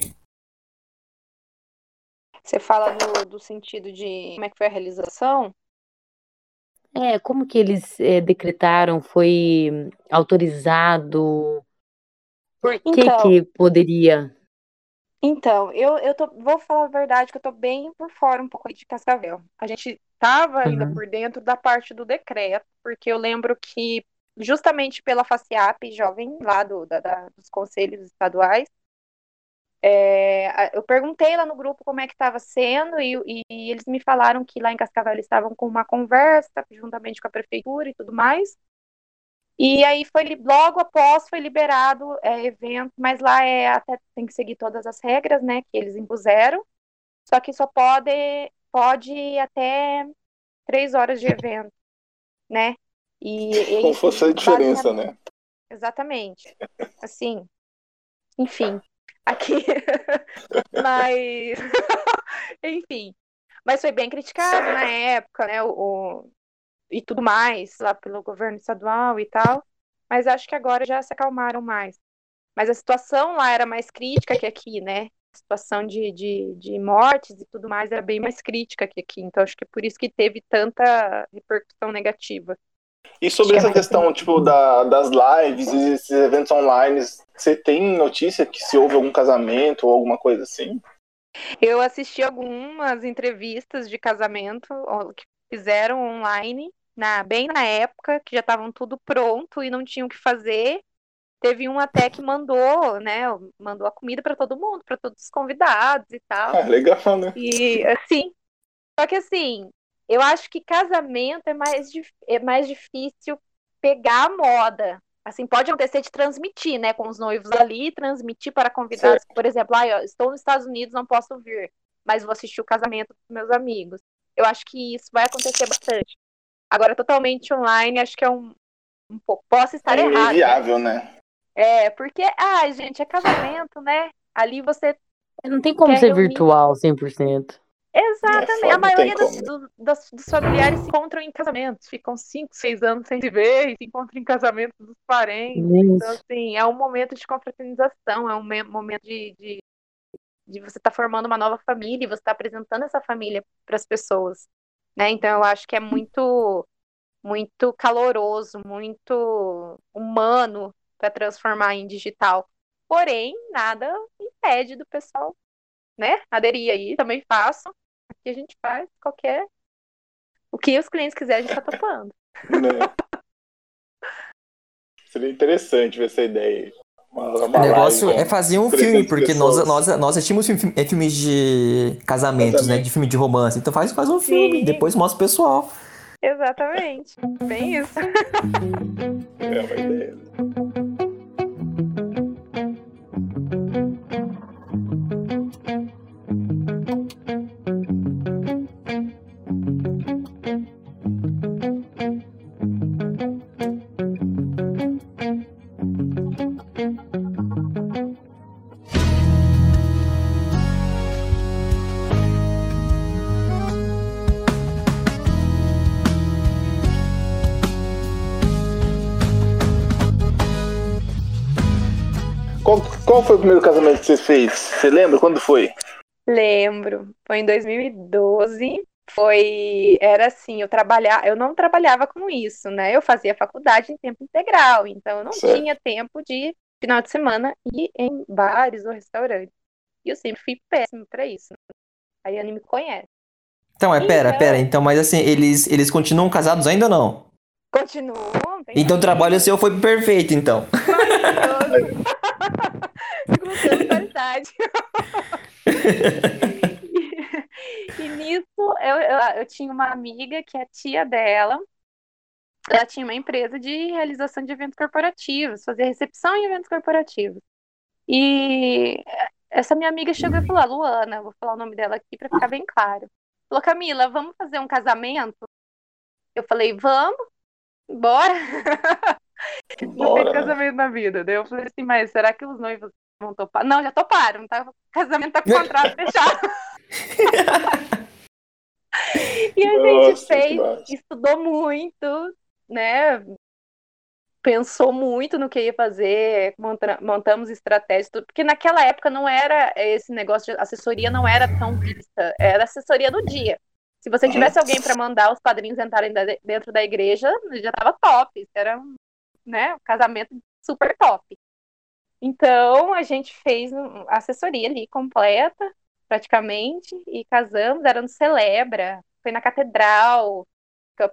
Speaker 4: Você fala do, do sentido de como é que foi a realização?
Speaker 1: É, como que eles é, decretaram? Foi autorizado? Por que
Speaker 4: Então,
Speaker 1: que poderia?
Speaker 4: Então, eu, eu tô, vou falar a verdade que eu tô bem por fora um pouco aí de Cascavel. A gente tava ainda
Speaker 1: Uhum.
Speaker 4: por dentro da parte do decreto, porque eu lembro que justamente pela FACIAP jovem lá do, da- da- dos conselhos estaduais, é, eu perguntei lá no grupo como é que estava sendo e, e eles me falaram que lá em Cascavel eles estavam com uma conversa juntamente com a prefeitura e tudo mais. E aí foi logo após foi liberado é, evento, mas lá é até tem que seguir todas as regras, né, que eles impuseram. Só que só pode pode ir até três horas de evento, né? E,
Speaker 3: Como fosse a diferença, né?
Speaker 4: Exatamente. Assim, enfim, aqui, mas, enfim, mas foi bem criticado na época, né? O, o- e tudo mais lá pelo governo estadual e tal. Mas acho que agora já se acalmaram mais. Mas a situação lá era mais crítica que aqui, né? A situação de, de, de mortes e tudo mais era bem mais crítica que aqui. Então acho que é por isso que teve tanta repercussão negativa.
Speaker 3: E sobre essa questão, tipo, da, das lives e esses eventos online, você tem notícia que se houve algum casamento ou alguma coisa assim?
Speaker 4: Eu assisti algumas entrevistas de casamento que fizeram online, na, bem na época, que já estavam tudo pronto e não tinham o que fazer. Teve um até que mandou, né? Mandou a comida para todo mundo, para todos os convidados e tal.
Speaker 3: Ah, legal, né?
Speaker 4: E assim, só que assim, eu acho que casamento é mais, é mais difícil pegar a moda. Assim, pode acontecer de transmitir, né, com os noivos ali, transmitir para convidados, por exemplo, ah, eu estou nos Estados Unidos, não posso vir, mas vou assistir o casamento dos meus amigos. Eu acho que isso vai acontecer bastante. Agora, totalmente online, acho que é um, um pouco. Posso estar
Speaker 3: É
Speaker 4: errado. né?
Speaker 3: inviável, né?
Speaker 4: É, porque, ah, gente, é casamento, né? Ali você
Speaker 1: Não tem como ser
Speaker 4: reunir-
Speaker 1: virtual 100%.
Speaker 4: Exatamente.
Speaker 3: foda,
Speaker 4: a maioria dos,
Speaker 3: como.
Speaker 4: do- das- dos familiares se encontram em casamentos, ficam cinco, seis anos sem se ver, e se encontram em casamentos dos parentes. Então,
Speaker 1: Isso.
Speaker 4: assim, é um momento de confraternização, é um me- momento de, de, de você estar formando uma nova família e você estar apresentando essa família para as pessoas. Né? Então, eu acho que é muito, muito caloroso, muito humano para transformar em digital. Porém, nada impede do pessoal né, aderir aí, também faço. Aqui a gente faz qualquer. O que os clientes quiserem, a gente tá topando.
Speaker 3: Né? Seria interessante ver essa ideia aí. Uma, uma
Speaker 5: O negócio
Speaker 3: live
Speaker 5: é fazer um
Speaker 3: 300
Speaker 5: filme, porque nós,
Speaker 3: pessoas.
Speaker 5: nós, nós assistimos filme- é, filmes de casamentos, né? De filme de romance. Então faz, faz um filme,
Speaker 4: Sim.
Speaker 5: depois mostra o pessoal.
Speaker 4: Exatamente. Bem isso.
Speaker 3: É uma ideia. Qual, foi o primeiro casamento que você fez? Você lembra? Quando foi?
Speaker 4: Lembro. Foi em 2012. Foi. Era assim, eu trabalhava, eu não trabalhava com isso, né? Eu fazia faculdade em tempo integral, então eu não
Speaker 3: Certo.
Speaker 4: tinha tempo de final de semana ir em bares ou restaurantes. E eu sempre fui péssimo pra isso. A Yane me conhece.
Speaker 5: Então, é, pera,
Speaker 4: Então.
Speaker 5: pera. Então, mas assim, eles, eles continuam casados ainda ou não?
Speaker 4: Continuo. tem
Speaker 5: Então o trabalho seu foi perfeito, então.
Speaker 4: Inclusão qualidade. E, e nisso, eu, eu, eu tinha uma amiga que é tia dela. Ela tinha uma empresa de realização de eventos corporativos, fazia recepção em eventos corporativos. E essa minha amiga chegou e falou: "Ah, Luana, vou falar o nome dela aqui para ficar bem claro. Falou: Camila, vamos fazer um casamento? Eu falei: Vamos, bora. Não
Speaker 3: Bora,
Speaker 4: tem
Speaker 3: né?
Speaker 4: casamento na vida. Daí eu falei assim, mas será que os noivos vão topar? Não, já toparam, tá? O casamento tá com o contrato fechado. E a gente
Speaker 3: Nossa, que
Speaker 4: fez,
Speaker 3: massa.
Speaker 4: estudou muito, né? Pensou muito no que ia fazer, monta- montamos estratégias, porque naquela época não era esse negócio de assessoria, não era tão vista, era assessoria do dia. Se você tivesse alguém para mandar os padrinhos entrarem dentro da igreja, já tava top. Isso era um, né, um casamento super top. Então a gente fez a assessoria ali completa, praticamente, e casamos, era no Celebra, foi na catedral,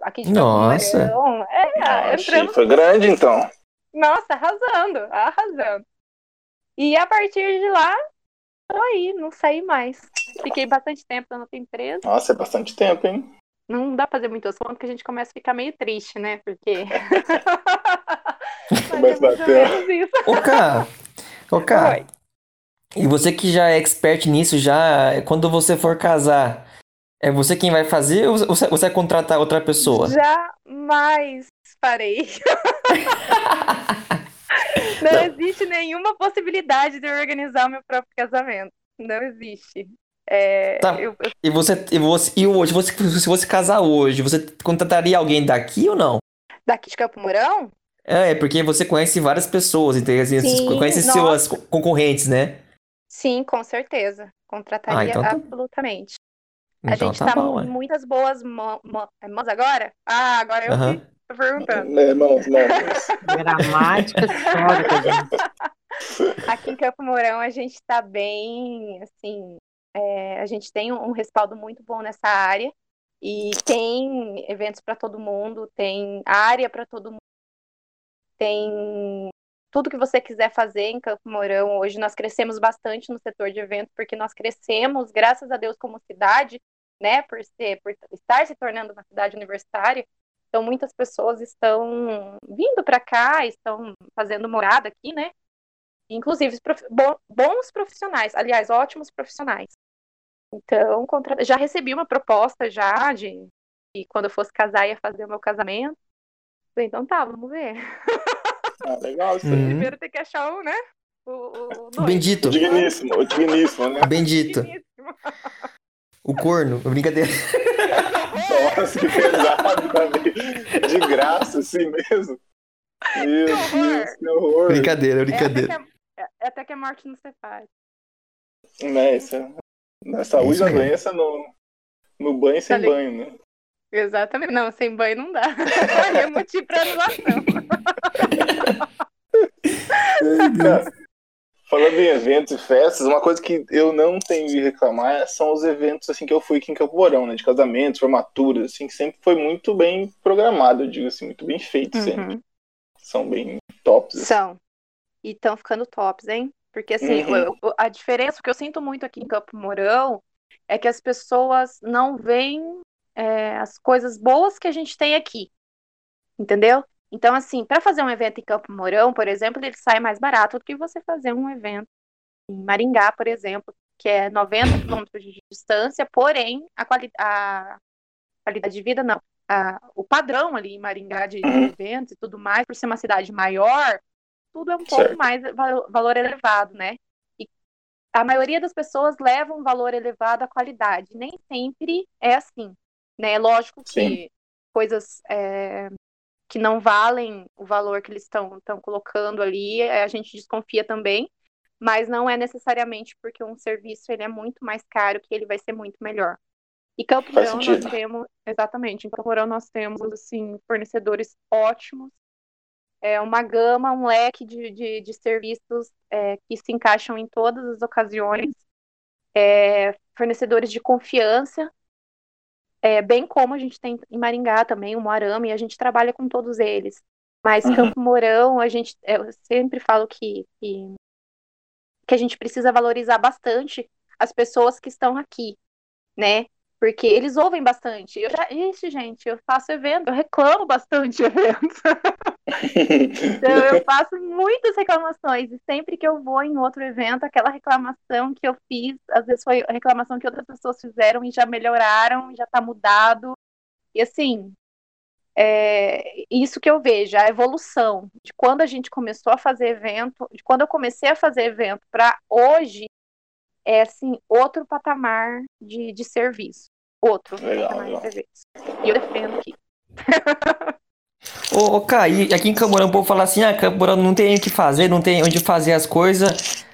Speaker 4: aqui de
Speaker 5: Nossa.
Speaker 4: É, entramos
Speaker 3: Foi grande, então.
Speaker 4: nossa, arrasando, arrasando. E a partir de lá, tô aí, não saí mais. Fiquei bastante tempo na outra empresa.
Speaker 3: Nossa, é bastante tempo, hein?
Speaker 4: Não dá pra fazer muitas contas, porque a gente começa a ficar meio triste, né? Porque.
Speaker 3: Começa a
Speaker 4: mais menos isso.
Speaker 5: Ô, Cá, ô,
Speaker 4: Oi.
Speaker 5: e você que já é expert nisso, já, quando você for casar, é você quem vai fazer ou você, você vai contratar outra pessoa?
Speaker 4: Jamais farei. Não existe nenhuma possibilidade de eu organizar o meu próprio casamento. Não existe. É,
Speaker 5: Tá.
Speaker 4: eu- eu
Speaker 5: E você, e você, e hoje, você, se você casar hoje, você contrataria alguém daqui ou não?
Speaker 4: daqui de Campo Mourão?
Speaker 5: É, é porque você conhece várias pessoas, então, assim, você
Speaker 4: Sim,
Speaker 5: conhece
Speaker 4: nossa.
Speaker 5: suas co- concorrentes, né?
Speaker 4: Sim, com certeza. Contrataria
Speaker 5: Ah, então tá-
Speaker 4: absolutamente. A
Speaker 5: Então
Speaker 4: gente
Speaker 5: tá
Speaker 4: tá
Speaker 5: bom,
Speaker 4: em muitas boas mã- mãos agora? Ah, agora eu
Speaker 5: Aham.
Speaker 4: que Tô perguntando.
Speaker 3: É, mãos, mãos.
Speaker 1: Gramática histórica, gente.
Speaker 4: Aqui em Campo Mourão a gente está bem, assim, é, a gente tem um respaldo muito bom nessa área e tem eventos para todo mundo, tem área para todo mundo, tem tudo que você quiser fazer em Campo Mourão. Hoje nós crescemos bastante no setor de eventos porque nós crescemos, graças a Deus, como cidade, né, por ser, por estar se tornando uma cidade universitária. Então muitas pessoas estão vindo para cá, estão fazendo morada aqui, né? Inclusive prof... bons profissionais, aliás, ótimos profissionais. Então, contra... já recebi uma proposta já de que quando eu fosse casar ia fazer o meu casamento. Falei, então tá, vamos ver.
Speaker 3: Ah, legal isso aí.
Speaker 5: Uhum.
Speaker 4: Primeiro tem que achar um, né? O, o, o.
Speaker 5: Bendito.
Speaker 3: O digníssimo, o digníssimo, né?
Speaker 5: Bendito.
Speaker 4: Digníssimo.
Speaker 5: O corno. Brincadeira.
Speaker 3: Nossa, que pesado também. De graça, assim mesmo. Meu
Speaker 4: Que horror.
Speaker 3: Deus, que horror.
Speaker 5: Brincadeira,
Speaker 4: É até, que
Speaker 5: brincadeira.
Speaker 4: a, é até que a morte não separe.
Speaker 3: Né, isso é- Na saúde
Speaker 5: Isso mesmo.
Speaker 3: doença, no, no banho sem
Speaker 4: Tá
Speaker 3: banho, né?
Speaker 4: Exatamente. Não, sem banho não dá. é motivo pra anulação.
Speaker 3: Falando em eventos e festas, uma coisa que eu não tenho de reclamar são os eventos assim que eu fui aqui em Campo Mourão, né? De casamentos, formaturas, assim, que sempre foi muito bem programado, eu digo assim, muito bem feito sempre.
Speaker 4: Uhum.
Speaker 3: São bem tops. assim.
Speaker 4: São. E estão ficando tops, hein? Porque assim,
Speaker 3: Uhum.
Speaker 4: o- a diferença, o que eu sinto muito aqui em Campo Mourão é que as pessoas não veem é, as coisas boas que a gente tem aqui. Entendeu? Então, assim, para fazer um evento em Campo Mourão, por exemplo, ele sai mais barato do que você fazer um evento em Maringá, por exemplo, que é 90 quilômetros de distância, porém, a, quali a qualidade de vida, não. A- o padrão ali em Maringá de,
Speaker 3: Uhum.
Speaker 4: eventos e tudo mais, por ser uma cidade maior, tudo é um pouco
Speaker 3: Certo.
Speaker 4: mais val- valor elevado, né? E a maioria das pessoas leva um valor elevado à qualidade. Nem sempre é assim, né? Lógico que
Speaker 3: Sim.
Speaker 4: coisas é, que não valem o valor que eles estão colocando ali, é, a gente desconfia também, mas não é necessariamente porque um serviço ele é muito mais caro que ele vai ser muito melhor. E Campo
Speaker 3: Faz
Speaker 4: Mourão nós
Speaker 3: sentido.
Speaker 4: temos, exatamente, em Campo Mourão nós temos assim fornecedores ótimos, é uma gama, um leque de, de, de serviços é, que se encaixam em todas as ocasiões, é, fornecedores de confiança, é, bem como a gente tem em Maringá também, o Moarama, e a gente trabalha com todos eles. Mas
Speaker 3: Uhum.
Speaker 4: Campo Mourão, a gente, eu sempre falo que, que, que a gente precisa valorizar bastante as pessoas que estão aqui, né? Porque eles ouvem bastante. Eu já, ixi, gente, eu faço evento, eu reclamo bastante de eventos. Então, eu faço muitas reclamações, e sempre que eu vou em outro evento, aquela reclamação que eu fiz, às vezes foi a reclamação que outras pessoas fizeram e já melhoraram, já tá mudado. E assim, é isso que eu vejo, a evolução de quando a gente começou a fazer evento, de quando eu comecei a fazer evento para hoje, é assim, outro patamar de, de serviço. Outro
Speaker 3: Legal,
Speaker 4: patamar
Speaker 3: legal.
Speaker 4: de serviço. E eu defendo que
Speaker 5: Ô, ô Kai, aqui em Camorão o povo fala assim, ah, Camorão não tem o que fazer, não tem onde fazer as coisas.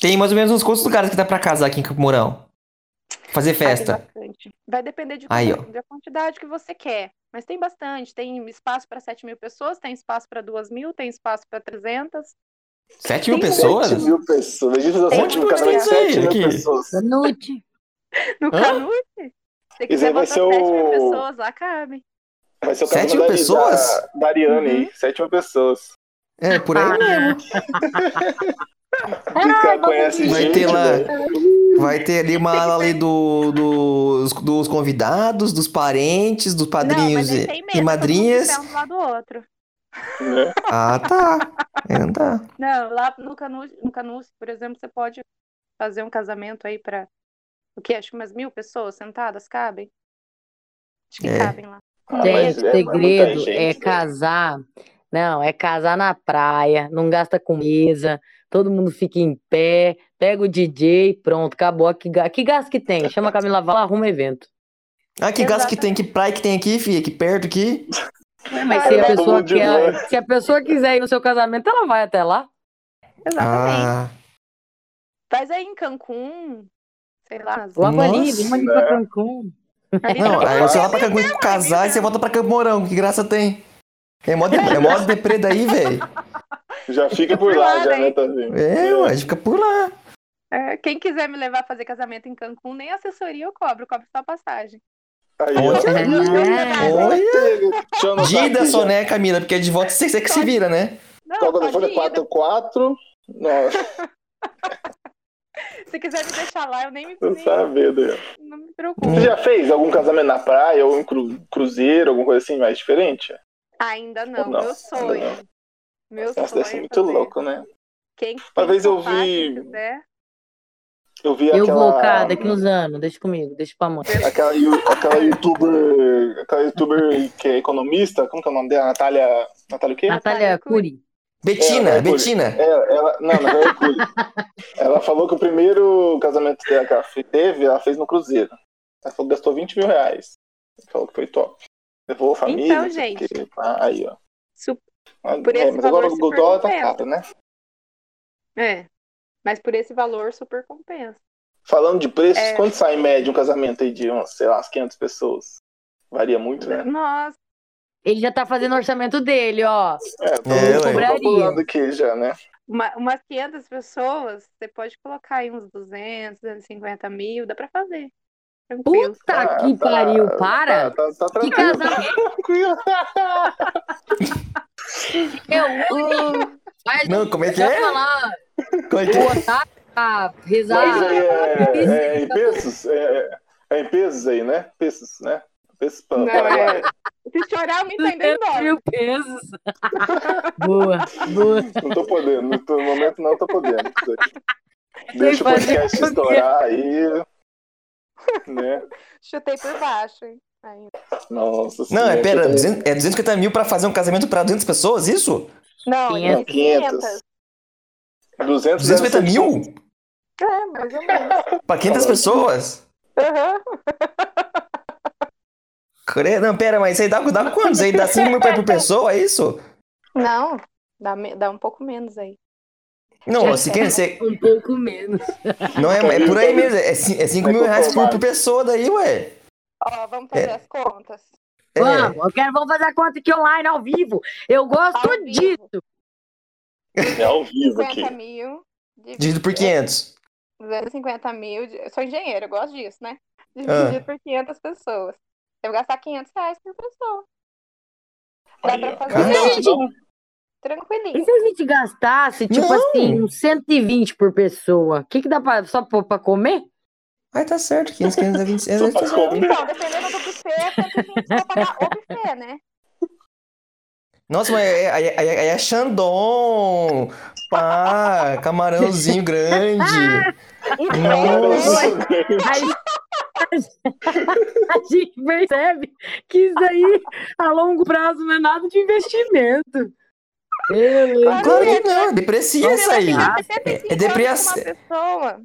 Speaker 5: Tem mais ou menos uns quantos lugares que dá pra casar aqui em Campo Mourão? Fazer
Speaker 4: Ah,
Speaker 5: festa.
Speaker 4: bastante. Vai depender de
Speaker 5: Aí,
Speaker 4: como- da quantidade que você quer. Mas tem bastante. Tem espaço para 7 mil pessoas, tem espaço para 2 mil, tem espaço para 300.
Speaker 5: 7 mil pessoas?
Speaker 3: 7 mil pessoas. A gente fez
Speaker 4: Tem
Speaker 3: um
Speaker 4: muito
Speaker 3: casamento de
Speaker 5: isso aí,
Speaker 3: 7 mil
Speaker 5: aqui.
Speaker 3: pessoas.
Speaker 1: Canute.
Speaker 4: No? Canute, se quiser botar
Speaker 3: ser
Speaker 4: 7 mil
Speaker 3: o-
Speaker 4: pessoas, lá cabe.
Speaker 3: Vai ser o
Speaker 5: Sete mil
Speaker 3: da,
Speaker 5: pessoas?
Speaker 3: da, da Ariane
Speaker 4: Uhum.
Speaker 3: aí. 7 mil pessoas.
Speaker 5: É, por aí
Speaker 1: Ah,
Speaker 5: mesmo.
Speaker 3: Que cara conhece
Speaker 5: Vai
Speaker 3: gente,
Speaker 5: ter lá-
Speaker 3: velho.
Speaker 5: Vai ter ali uma ala ali do, dos, dos convidados, dos parentes, dos
Speaker 4: Não,
Speaker 5: padrinhos
Speaker 4: mas aí
Speaker 5: e,
Speaker 4: tem
Speaker 5: e madrinhas.
Speaker 4: um do lado do outro.
Speaker 3: né?
Speaker 5: Ah, tá. É, não dá.
Speaker 4: Não, lá no Canute, no Canute, por exemplo, você pode fazer um casamento aí para o quê? Acho que umas mil pessoas sentadas cabem. Acho que
Speaker 5: É.
Speaker 4: cabem lá.
Speaker 3: Ah,
Speaker 1: Gente,
Speaker 3: mas
Speaker 1: o
Speaker 3: é- é
Speaker 1: segredo
Speaker 3: gente,
Speaker 1: é
Speaker 3: velho.
Speaker 1: casar. Não, é casar na praia, não gasta com mesa, todo mundo fica em pé, pega o DJ, pronto, acabou. Que, que gasto que tem? Chama a Camila Vala, arruma evento.
Speaker 5: Ah, que gasto que tem, que praia que tem aqui, filha, aqui perto aqui.
Speaker 1: Mas
Speaker 4: Ah,
Speaker 1: se a, pessoa quer, se a pessoa quiser ir no seu casamento, ela vai até lá.
Speaker 4: Exatamente.
Speaker 5: Ah,
Speaker 4: Faz aí em Cancún, sei lá, nas
Speaker 1: Logo ali,
Speaker 5: Nossa,
Speaker 1: vamos ali
Speaker 3: né?
Speaker 1: pra Cancún.
Speaker 4: Ali
Speaker 5: não, aí você vai lá pra Cancún casar e você volta pra Campo Mourão, que graça tem. É mó, de, é mó deprê daí, velho.
Speaker 3: Já fica por lá, já, né, tá vendo?
Speaker 5: É, ué, fica por lá.
Speaker 4: É, quem quiser me levar a fazer casamento em Cancún, nem assessoria eu cobro, eu cobro só a passagem.
Speaker 3: Aí, ó.
Speaker 1: É.
Speaker 5: Olha. Dida só, né, Camila? Porque de volta você, que se vira, né?
Speaker 4: Não,
Speaker 3: Qual é o telefone?
Speaker 4: ir,
Speaker 3: 44. Nossa,
Speaker 4: Se quiser me deixar lá, eu nem me,
Speaker 3: sabendo. aí, ó.
Speaker 4: não me preocupo.
Speaker 3: Você já fez algum casamento na praia ou em cru- cruzeiro, alguma coisa assim mais diferente?
Speaker 4: Ainda não,
Speaker 3: Não,
Speaker 4: meu sonho.
Speaker 3: ainda
Speaker 4: Meu
Speaker 3: Nossa,
Speaker 4: sonho
Speaker 3: deve ser
Speaker 4: é
Speaker 3: muito
Speaker 4: fazer.
Speaker 3: louco, né?
Speaker 4: Quem,
Speaker 3: Uma
Speaker 4: quem
Speaker 3: vez eu vi-
Speaker 4: quiser.
Speaker 3: Eu vi
Speaker 1: Eu
Speaker 3: aquela.
Speaker 1: vou, cara, daqui uns anos. Deixa comigo, deixa pra mãe.
Speaker 3: Aquela, yu- aquela youtuber. Aquela youtuber que é economista, como que é o nome dela? Natália. Natália o quê?
Speaker 1: Natália Cury.
Speaker 5: Betina,
Speaker 3: É, é,
Speaker 5: Betina.
Speaker 3: Ela, ela, não, verdade, é ela falou que o primeiro casamento que ela teve, ela fez no Cruzeiro. Ela falou que gastou 20 mil reais. Falou que foi top. Levou a família.
Speaker 4: Então,
Speaker 3: não sei o
Speaker 4: gente.
Speaker 3: quê. Ah, aí, ó.
Speaker 4: Su-
Speaker 3: Mas,
Speaker 4: Por
Speaker 3: é,
Speaker 4: esse
Speaker 3: mas agora
Speaker 4: valor
Speaker 3: o
Speaker 4: super
Speaker 3: dólar tá caro, né?
Speaker 4: É. Mas por esse valor, super compensa.
Speaker 3: Falando de preços,
Speaker 4: É.
Speaker 3: quanto sai em média um casamento aí de, sei lá, umas 500 pessoas? Varia muito, né?
Speaker 4: Nossa,
Speaker 1: Ele já tá fazendo o orçamento dele, ó.
Speaker 3: É, tô,
Speaker 5: É,
Speaker 3: tô
Speaker 5: ué.
Speaker 3: calculando aqui já, né?
Speaker 4: uma- umas 500 pessoas, você pode colocar aí uns 200, 250 mil, dá pra fazer. Tranquilo.
Speaker 1: Puta
Speaker 3: Ah,
Speaker 1: que
Speaker 3: tá-
Speaker 1: pariu, para!
Speaker 3: Tá, tá, tá
Speaker 1: Que
Speaker 3: tranquilo.
Speaker 1: casamento!
Speaker 3: tranquilo.
Speaker 1: Eu, Faz
Speaker 5: Não, como é que é?
Speaker 1: lá,
Speaker 5: Como é que é?
Speaker 1: Pra rezar.
Speaker 3: Mas aí é, é em pesos? É, é em pesos aí, né? Pesos, né? Pesos pra,
Speaker 4: Não,
Speaker 3: Paraguai.
Speaker 4: Se chorar, me entender em
Speaker 1: 200
Speaker 4: dólar.
Speaker 1: mil pesos. boa, boa.
Speaker 3: Não tô podendo, no momento não tô podendo. Deixa o podcast estourar aí. Né?
Speaker 4: Chutei por baixo, hein? Ainda.
Speaker 3: Nossa
Speaker 5: Não, é
Speaker 3: senhora,
Speaker 5: pera,
Speaker 3: tô-
Speaker 5: 200 é 250 mil pra fazer um casamento pra 200 pessoas, isso?
Speaker 4: Não,
Speaker 1: Quinhentos.
Speaker 4: não, 500.
Speaker 3: 200
Speaker 5: 250
Speaker 3: deve ser
Speaker 5: mil?
Speaker 4: É, mais ou menos.
Speaker 5: Pra 500 pessoas?
Speaker 4: Aham.
Speaker 5: Cre- Não, pera, mas isso aí dá, dá quantos aí? Dá 5 mil por pessoa, é isso?
Speaker 4: Não, dá, dá um pouco menos aí.
Speaker 5: Não, se quer, se,
Speaker 1: Um pouco menos.
Speaker 5: não é, é por aí mesmo, é 5 mil reais por, por pessoa daí, ué.
Speaker 4: Ó, vamos fazer as contas.
Speaker 5: É.
Speaker 1: Vamos, eu quero, vamos fazer a conta aqui online, ao vivo. Eu gosto
Speaker 4: Ao vivo.
Speaker 1: disso.
Speaker 3: É ao vivo aqui.
Speaker 4: 50 mil.
Speaker 5: Dividido por 500.
Speaker 4: 250 mil. de- Eu sou engenheiro, eu gosto disso, né?
Speaker 5: Ah.
Speaker 4: Dividido por 500 pessoas. Eu vou gastar 500 reais por pessoa. Dá
Speaker 3: Aí,
Speaker 4: pra fazer
Speaker 5: Caramba.
Speaker 3: Então,
Speaker 1: E
Speaker 4: tranquilinho.
Speaker 1: se a gente gastasse, tipo
Speaker 5: Não.
Speaker 1: assim, uns 120 por pessoa? O que, que dá pra, só pôr pra comer?
Speaker 5: Ai, tá certo, 500, 500 é 20.
Speaker 3: Só
Speaker 5: É,
Speaker 3: pra
Speaker 5: tá certo.
Speaker 3: comer.
Speaker 4: Então, dependendo do buffet, é 120 pra pagar o buffet, né?
Speaker 5: Nossa, mas aí, aí, aí, aí é Xandão, pá, camarãozinho grande.
Speaker 4: E
Speaker 5: Nossa.
Speaker 1: Aí a gente percebe que isso aí, a longo prazo, não é nada de investimento. Beleza.
Speaker 5: Claro que não, deprecia isso aí.
Speaker 4: É,
Speaker 5: É deprecia-
Speaker 4: uma pessoa.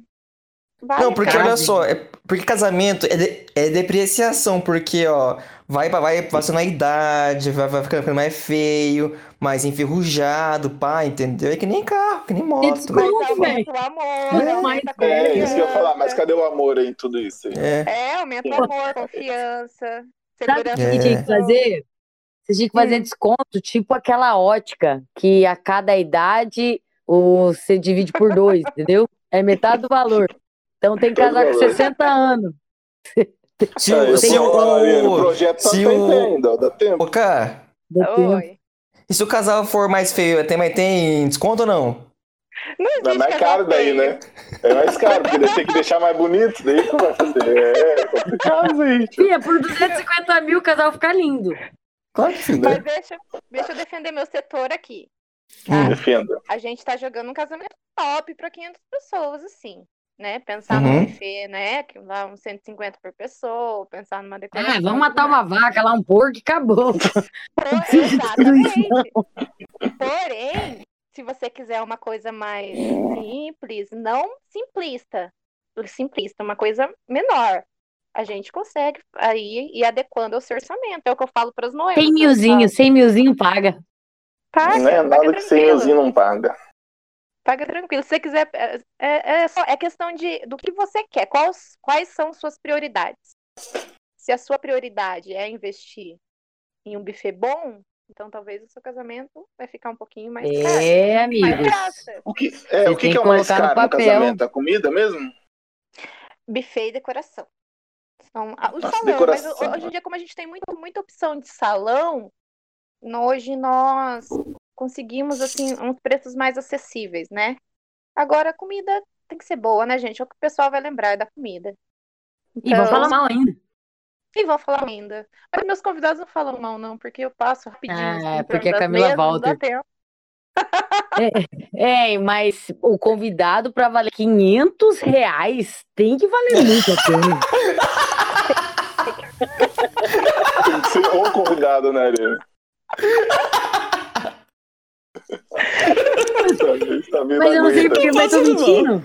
Speaker 4: Vale
Speaker 5: Não, porque olha só, é, porque casamento é, de- é depreciação, porque, ó, vai, vai passando a idade, vai, vai ficando mais feio, mais enferrujado, pá, entendeu? É que nem carro, que nem moto.
Speaker 1: Desculpa.
Speaker 4: Aumenta o amor,
Speaker 1: É,
Speaker 4: a
Speaker 3: É, isso que eu ia falar, mas cadê o amor aí em tudo isso aí?
Speaker 5: É.
Speaker 4: É, aumenta o amor, confiança,
Speaker 1: Sabe o que
Speaker 5: É.
Speaker 1: a gente tinha que fazer? Você tinha que fazer
Speaker 4: Hum.
Speaker 1: desconto, tipo aquela ótica, que a cada idade o, você divide por dois, entendeu? É metade do valor. Então tem que casar com
Speaker 3: valor.
Speaker 1: 60 anos.
Speaker 5: Se o.
Speaker 3: eu
Speaker 5: Se
Speaker 3: Ariane, o
Speaker 5: o.
Speaker 3: projeto tá
Speaker 5: se
Speaker 3: tem
Speaker 5: o-
Speaker 3: ainda, dá tempo.
Speaker 5: Ô, cara.
Speaker 4: Oi.
Speaker 5: e se o casal for mais feio, tem, mas tem desconto ou não?
Speaker 4: Não
Speaker 3: É
Speaker 4: existe
Speaker 3: mais
Speaker 4: casal
Speaker 3: caro daí,
Speaker 4: feio.
Speaker 3: né? É mais caro, porque daí tem que deixar mais bonito, daí tu vai fazer. É complicado, gente.
Speaker 1: Fia, por 250 mil o casal fica lindo.
Speaker 5: Claro que sim.
Speaker 4: Mas deixa, deixa eu defender meu setor aqui.
Speaker 5: Hum.
Speaker 3: Defenda.
Speaker 4: A gente tá jogando um casamento top pra 500 pessoas, assim, né? Pensar
Speaker 5: Uhum.
Speaker 4: no buffet, né? Que lá uns 150 por pessoa, pensar numa decoração.
Speaker 1: Ah, vamos matar uma vaca lá, um porco e acabou.
Speaker 4: Por- Exatamente. Porém, se você quiser uma coisa mais simples, não simplista, simplista, uma coisa menor, a gente consegue aí ir adequando ao seu orçamento. É o que eu falo para os noivos.
Speaker 1: 100
Speaker 4: eu
Speaker 1: milzinho,
Speaker 4: falo,
Speaker 1: 100 milzinho paga.
Speaker 4: Paga,
Speaker 3: Não é
Speaker 4: paga
Speaker 3: nada que sem
Speaker 4: tranquilo.
Speaker 3: milzinho não paga.
Speaker 4: Paga tranquilo. Se você quiser, é, é, é só, é questão de, do que você quer. Quais, quais são suas prioridades? Se a sua prioridade é investir em um buffet bom, Então talvez o seu casamento vai ficar um pouquinho mais caro.
Speaker 1: É, amigos.
Speaker 3: O que, é,
Speaker 1: Você
Speaker 3: o que, que é o mais
Speaker 1: no
Speaker 3: caro no
Speaker 1: papel.
Speaker 3: casamento? A comida mesmo?
Speaker 4: Buffet e decoração. São, a- o
Speaker 3: Nossa,
Speaker 4: salão,
Speaker 3: decoração,
Speaker 4: mas ho- hoje em dia, como a gente tem muito, muita opção de salão, hoje nós conseguimos assim uns preços mais acessíveis, né? Agora a comida tem que ser boa, né, gente? É o que o pessoal vai lembrar é da comida.
Speaker 1: E vão
Speaker 4: Então,
Speaker 1: falar mal ainda.
Speaker 4: E vão falar ainda. Mas meus convidados não falam mal, não, porque eu passo rapidinho.
Speaker 1: Ah,
Speaker 4: em
Speaker 1: porque a Camila
Speaker 4: mesas,
Speaker 1: Walter.
Speaker 4: tempo.
Speaker 1: É, mas o convidado para valer 500 reais tem que valer muito a pena.
Speaker 3: Tem que ser o convidado, né, Ariane?
Speaker 1: Mas eu não sei porque, mas tô mentindo.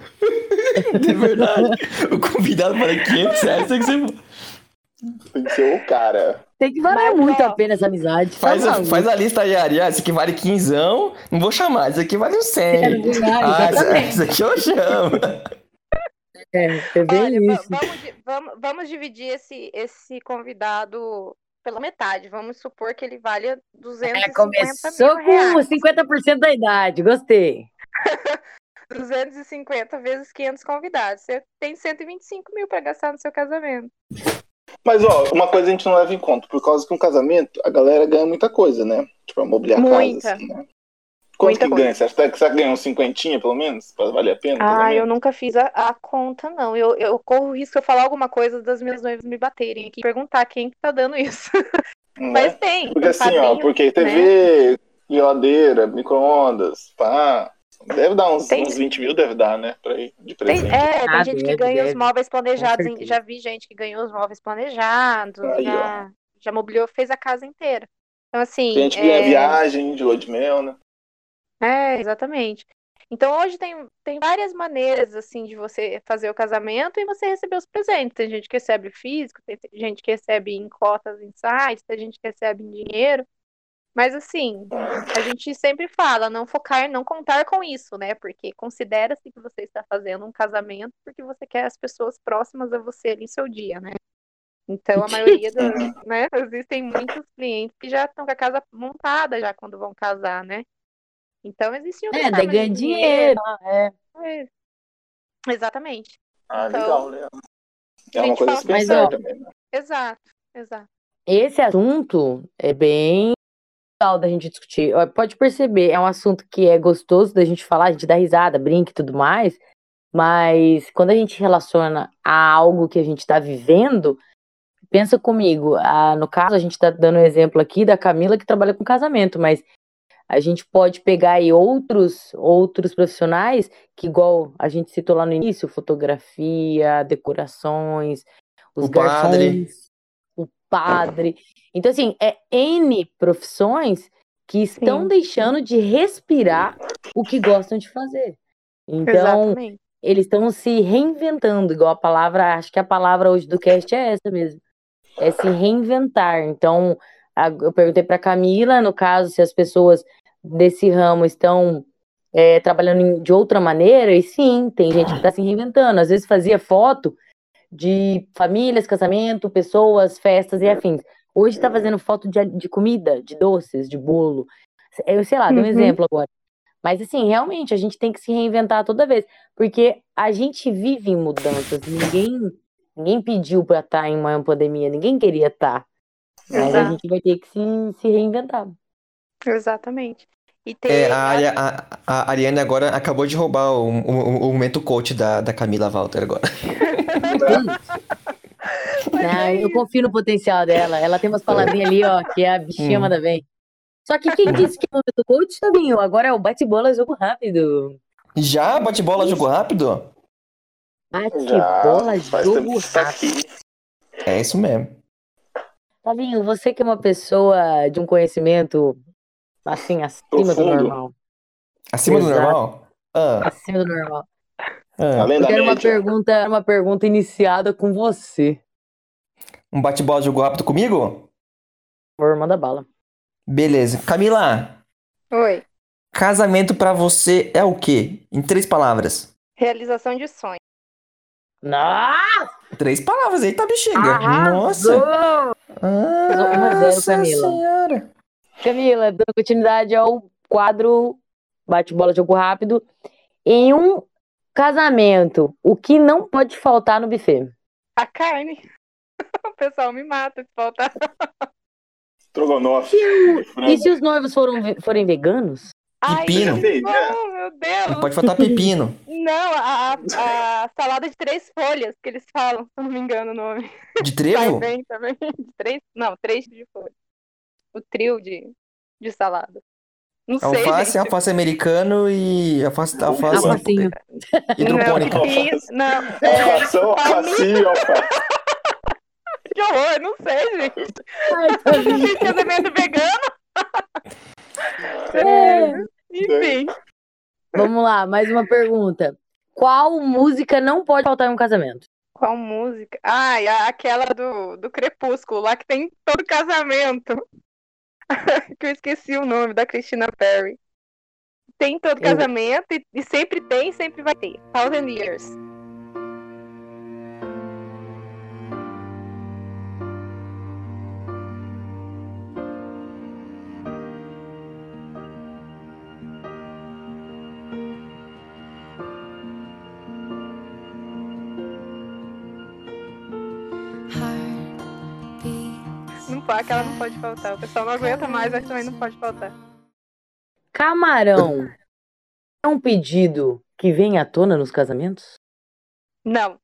Speaker 5: De verdade. O convidado para 500 reais tem que ser.
Speaker 3: Tem que ser o cara.
Speaker 1: Tem que valer
Speaker 4: Mas,
Speaker 1: muito
Speaker 4: ó,
Speaker 1: a pena essa amizade.
Speaker 5: Faz,
Speaker 1: Tá
Speaker 5: a, faz a lista aí, Ari. Ah, esse aqui vale 15, não vou chamar. Esse aqui vale um 100.
Speaker 1: Quero ganhar,
Speaker 5: Ah, esse,
Speaker 1: exatamente.
Speaker 5: esse aqui eu chamo.
Speaker 1: É, é bem
Speaker 4: Olha,
Speaker 1: isso.
Speaker 4: vamos, vamos, vamos dividir esse, esse convidado pela metade. Vamos supor que ele valha
Speaker 1: É,
Speaker 4: 250
Speaker 1: começou
Speaker 4: mil
Speaker 1: com
Speaker 4: reais.
Speaker 1: 50% da idade, gostei.
Speaker 4: 250 vezes 500 convidados. Você tem 125 mil para gastar no seu casamento.
Speaker 3: Mas, ó, uma coisa a gente não leva em conta. Por causa que um casamento, a galera ganha muita coisa, né? Tipo, mobiliar a
Speaker 4: Muita.
Speaker 3: casa, assim, né? Quanto
Speaker 4: Muita
Speaker 3: que
Speaker 4: coisa.
Speaker 3: ganha? Você acha que você ganha uns cinquentinha, pelo menos? Pra valer a pena?
Speaker 4: Ah,
Speaker 3: casamento?
Speaker 4: eu nunca fiz a, a conta, não. Eu, eu corro o risco de eu falar alguma coisa das minhas noivas me baterem aqui e perguntar quem que tá dando isso.
Speaker 3: Não
Speaker 4: Mas
Speaker 3: é?
Speaker 4: tem.
Speaker 3: Porque
Speaker 4: tem
Speaker 3: assim, ó,
Speaker 4: padrinho,
Speaker 3: porque TV, geladeira, micro-ondas, pá. Deve dar uns,
Speaker 4: Tem-
Speaker 3: uns 20 mil, deve dar, né? Pra ir de
Speaker 4: Tem,
Speaker 3: presente.
Speaker 4: é, tem
Speaker 1: Ah,
Speaker 4: gente que
Speaker 1: deve,
Speaker 4: ganha os
Speaker 1: deve.
Speaker 4: móveis planejados. Em-. Já vi gente que ganhou os móveis planejados,
Speaker 3: Aí, ó.
Speaker 4: já, já mobiliou, fez a casa inteira. Então, assim.
Speaker 3: Tem gente que ganha
Speaker 4: é,
Speaker 3: viagem de lua de mel, né?
Speaker 4: É, exatamente. Então hoje tem, tem várias maneiras assim de você fazer o casamento e você receber os presentes. Tem gente que recebe físico, tem gente que recebe em cotas em sites, tem gente que recebe em dinheiro. Mas assim, a gente sempre fala, não focar, não contar com isso, né? Porque considera-se que você está fazendo um casamento porque você quer as pessoas próximas a você ali em seu dia, né? Então a maioria dos, né? Existem muitos clientes que já estão com a casa montada já quando vão casar, né? Então existem outras
Speaker 1: É, daí
Speaker 4: formas de
Speaker 1: ganha dinheiro. É.
Speaker 4: é. Exatamente.
Speaker 3: Ah,
Speaker 4: Então,
Speaker 3: legal, legal. É uma coisa a
Speaker 4: fala
Speaker 3: se
Speaker 1: Mas,
Speaker 3: pensar
Speaker 1: ó,
Speaker 3: também, né?
Speaker 4: Exato, exato.
Speaker 1: Esse assunto é bem legal da gente discutir. Pode perceber, é um assunto que é gostoso da gente falar, a gente dá risada, brinca e tudo mais, mas quando a gente relaciona a algo que a gente está vivendo, pensa comigo, ah, no caso a gente está dando um exemplo aqui da Camila que trabalha com casamento, mas a gente pode pegar aí outros outros profissionais que igual a gente citou lá no início, fotografia, decorações, os
Speaker 5: O padre.
Speaker 1: garçons, o padre. Então assim, é N profissões que estão
Speaker 4: Sim.
Speaker 1: deixando de respirar o que gostam de fazer. Então,
Speaker 4: Exatamente.
Speaker 1: eles estão se reinventando, igual a palavra, acho que a palavra hoje do cast é essa mesmo. É se reinventar. Então, eu perguntei para Camila, no caso, se as pessoas desse ramo estão é, trabalhando de outra maneira, e sim, tem gente que está se reinventando. Às vezes fazia foto de famílias, casamento, pessoas, festas e afins. Hoje está fazendo foto de, de comida, de doces, de bolo. Eu sei lá, dei um
Speaker 4: Uhum.
Speaker 1: exemplo agora. Mas assim, realmente, a gente tem que se reinventar toda vez. Porque a gente vive em mudanças. Ninguém, ninguém pediu para estar em uma pandemia, ninguém queria estar. Mas a gente vai ter que se, se reinventar.
Speaker 4: Exatamente. E ter.
Speaker 5: É, a, a, a Ariane agora acabou de roubar o, o, o momento coach da, da Camila Walter agora.
Speaker 1: Não, eu confio no potencial dela. Ela tem umas palavrinhas ali, ó, que a bichinha
Speaker 5: Hum.
Speaker 1: manda bem. Só que quem disse que é o momento coach, Fabinho? Agora é o bate-bola, jogo rápido.
Speaker 5: Já bate-bola, jogo rápido?
Speaker 1: Bate-bola, jogo
Speaker 3: tá
Speaker 1: rápido.
Speaker 5: É isso mesmo.
Speaker 1: Fabinho, você que é uma pessoa de um conhecimento, assim, acima do normal.
Speaker 5: Acima do
Speaker 1: Exato.
Speaker 5: normal? Ah,
Speaker 1: Acima do normal.
Speaker 5: ah.
Speaker 3: Além
Speaker 1: Eu quero uma
Speaker 3: média.
Speaker 1: pergunta, uma pergunta iniciada com você.
Speaker 5: Um bate-bola, jogo rápido comigo?
Speaker 1: Por manda bala.
Speaker 5: Beleza. Camila,
Speaker 4: Oi.
Speaker 5: casamento pra você é o quê? Em três palavras.
Speaker 4: Realização de sonho.
Speaker 1: Nossa!
Speaker 5: Três palavras, eita bexiga.
Speaker 1: Arrasou!
Speaker 5: Nossa. Nossa
Speaker 1: Camila.
Speaker 5: senhora.
Speaker 1: Camila, dando continuidade ao quadro bate-bola jogo rápido. Em um casamento, o que não pode faltar no buffet?
Speaker 4: A carne. O pessoal me mata se faltar.
Speaker 3: Estrogonofe.
Speaker 1: E se os noivos foram, forem veganos?
Speaker 4: Ai,
Speaker 5: Pepino.
Speaker 4: não, meu Deus.
Speaker 5: Não pode faltar pepino.
Speaker 4: Não, a, a- a salada de três folhas que eles falam, se não me engano o nome.
Speaker 5: De
Speaker 4: Vai
Speaker 5: trevo?
Speaker 4: bem também. De três? Não, três de folhas. O trio de, de salada. Não sei,
Speaker 5: Alface,
Speaker 4: gente.
Speaker 5: alface americano e alface, alface
Speaker 1: Alfacinho.
Speaker 5: hidropônica.
Speaker 4: Não, pepino, não. É,
Speaker 3: Alfação, alfacinho, alface.
Speaker 4: que horror, não sei, gente.
Speaker 1: Ai, tá.
Speaker 4: Fiz casamento vegano.
Speaker 1: É.
Speaker 4: Enfim.
Speaker 1: Vamos lá, mais uma pergunta. Qual música não pode faltar em um casamento?
Speaker 4: Qual música? Ai, a- aquela do, do Crepúsculo, lá que tem em todo casamento. que eu esqueci o nome, da Christina Perry. Tem em todo casamento e, e sempre tem, sempre vai ter. Thousand Years. que ela não pode faltar. O pessoal não aguenta mais, mas também não pode faltar.
Speaker 1: Camarão é um pedido que vem à tona nos casamentos?
Speaker 4: Não.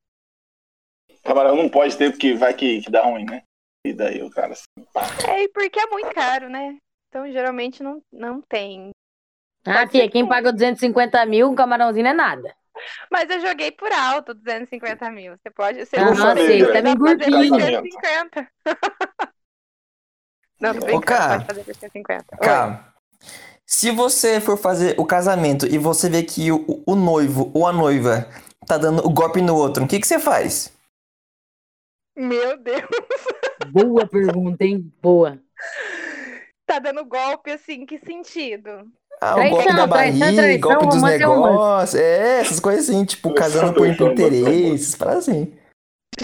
Speaker 3: Camarão não pode ter, porque vai que, que dá ruim, né? E daí o cara assim. Pá.
Speaker 4: É, porque é muito caro, né? Então geralmente não, não tem.
Speaker 1: Ah,
Speaker 4: tia,
Speaker 1: quem paga 250 mil, um camarãozinho é nada.
Speaker 4: Mas eu joguei por alto 250 mil. Você pode. Você
Speaker 1: ah,
Speaker 4: não
Speaker 3: sei, tá
Speaker 1: bem
Speaker 4: 250. Não, tô
Speaker 5: Ô,
Speaker 4: brincando,
Speaker 5: cara.
Speaker 4: pode fazer por 150. Oi.
Speaker 5: Cara, se você for fazer o casamento e você vê que o, o noivo ou a noiva tá dando o golpe no outro, o que, que você faz?
Speaker 4: Meu Deus.
Speaker 1: Boa pergunta, hein? Boa.
Speaker 4: Tá dando golpe assim, que sentido?
Speaker 5: Ah, o golpe da
Speaker 1: traição, traição,
Speaker 5: golpe dos negócios, é, essas coisas assim, tipo, casando por interesses, para assim.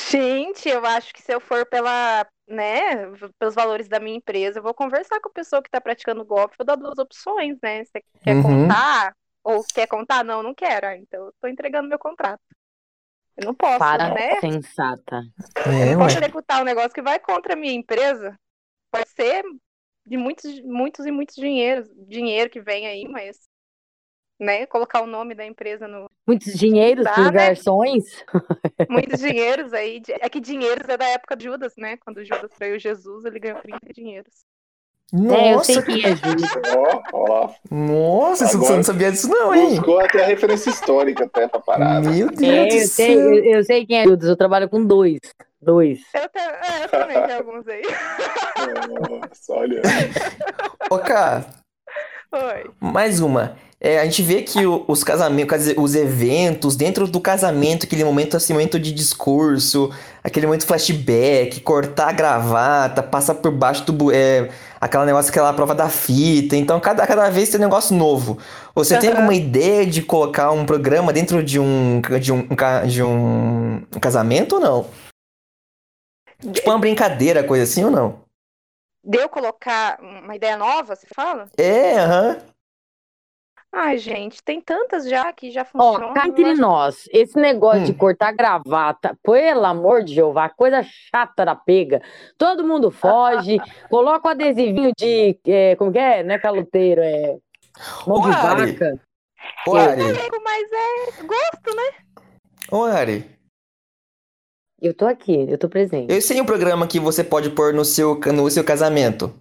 Speaker 4: Gente, eu acho que se eu for pela, né, pelos valores da minha empresa, eu vou conversar com a pessoa que tá praticando golpe, vou dar duas opções, né? Você quer
Speaker 5: Uhum.
Speaker 4: contar? Ou quer contar? Não, não quero. Ah, Então eu tô entregando meu contrato. Eu não posso,
Speaker 1: Para
Speaker 4: né?
Speaker 1: sensata.
Speaker 5: É,
Speaker 4: Eu
Speaker 5: ué.
Speaker 4: posso executar um negócio que vai contra a minha empresa. Pode ser de muitos, muitos e muitos dinheiros, dinheiro que vem aí, mas, né, colocar o nome da empresa no
Speaker 1: Muitos dinheiros
Speaker 4: Tá,
Speaker 1: pros
Speaker 4: né? muitos dinheiros aí. É que dinheiros é da época de Judas, né? Quando Judas traiu Jesus, ele ganhou 30 dinheiros.
Speaker 1: É, eu sei
Speaker 5: Nossa,
Speaker 1: quem é
Speaker 3: ó.
Speaker 5: nossa,
Speaker 3: Agora-
Speaker 5: você não sabia disso não, hein?
Speaker 3: Buscou até a referência histórica até pra parada.
Speaker 5: Meu Deus
Speaker 1: É,
Speaker 5: do
Speaker 1: eu sei,
Speaker 5: céu.
Speaker 1: eu, eu sei quem é Judas. Eu trabalho com dois. Dois.
Speaker 4: Eu, te- é, eu também tenho alguns aí.
Speaker 3: Nossa, olha.
Speaker 5: Ô, cara,
Speaker 4: Oi.
Speaker 5: mais uma. É, a gente vê que o- os casamentos, os eventos dentro do casamento, aquele momento assim, momento de discurso, aquele momento flashback, cortar a gravata, passar por baixo do. É, aquela negócio, aquela prova da fita. Então, cada, cada vez tem um negócio novo. Você tem
Speaker 4: Aham.
Speaker 5: alguma ideia de colocar um programa dentro de um, de um, de um casamento ou não? Tipo uma brincadeira, coisa assim ou não?
Speaker 4: Deu colocar uma ideia nova, você fala?
Speaker 5: É, aham.
Speaker 4: Ai, gente, tem tantas já que já
Speaker 1: Ó,
Speaker 4: funcionam.
Speaker 1: cá
Speaker 4: eu
Speaker 1: entre
Speaker 4: acho-
Speaker 1: nós, esse negócio
Speaker 5: Hum.
Speaker 1: de cortar gravata, pelo amor de Jeová, coisa chata da pega. Todo mundo foge, coloca o adesivinho de. é, como que é? Não é caloteiro, é. Mão de
Speaker 5: Ô, Ari.
Speaker 1: vaca.
Speaker 5: Ô, Ari,
Speaker 4: Mas é gosto, né?
Speaker 5: ô, Ari.
Speaker 1: Eu tô aqui, eu tô presente.
Speaker 5: Eu sei um programa que você pode pôr no seu, no seu casamento.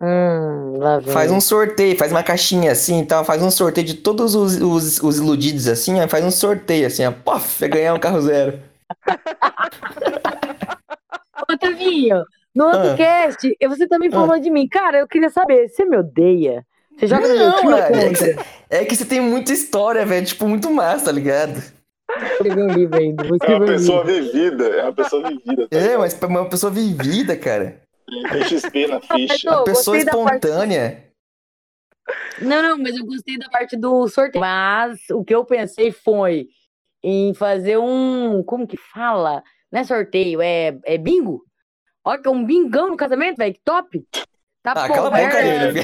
Speaker 1: Hum, lá vem.
Speaker 5: Faz um sorteio, faz uma caixinha assim e tal, faz um sorteio de todos os, os, os iludidos assim, ó, faz um sorteio assim, ó, pof, vai ganhar um carro zero.
Speaker 1: Ô, Tavinho, no outro
Speaker 5: Ah.
Speaker 1: cast, você também
Speaker 5: Ah.
Speaker 1: falou de mim. Cara, eu queria saber, você me odeia? Você joga no meu
Speaker 5: Não,
Speaker 1: time
Speaker 5: é que, você, é que você tem muita história, velho, tipo, muito massa, tá ligado?
Speaker 1: Escrever um livro ainda, vou
Speaker 3: É uma
Speaker 1: um
Speaker 3: pessoa
Speaker 1: livro.
Speaker 3: vivida, é uma pessoa vivida. Tá
Speaker 5: É,
Speaker 3: ligado?
Speaker 5: mas pra uma pessoa vivida, cara.
Speaker 3: Tem XP na ficha.
Speaker 5: Uma pessoa
Speaker 1: da parte-
Speaker 5: espontânea.
Speaker 1: Não, não, mas eu gostei da parte do sorteio. Mas o que eu pensei foi em fazer um. Como que fala? Não é sorteio, é, é bingo. Olha que é um bingão no casamento, velho, que top. Tá
Speaker 5: Ah,
Speaker 1: bom,
Speaker 5: cala a boca,
Speaker 1: Ariane.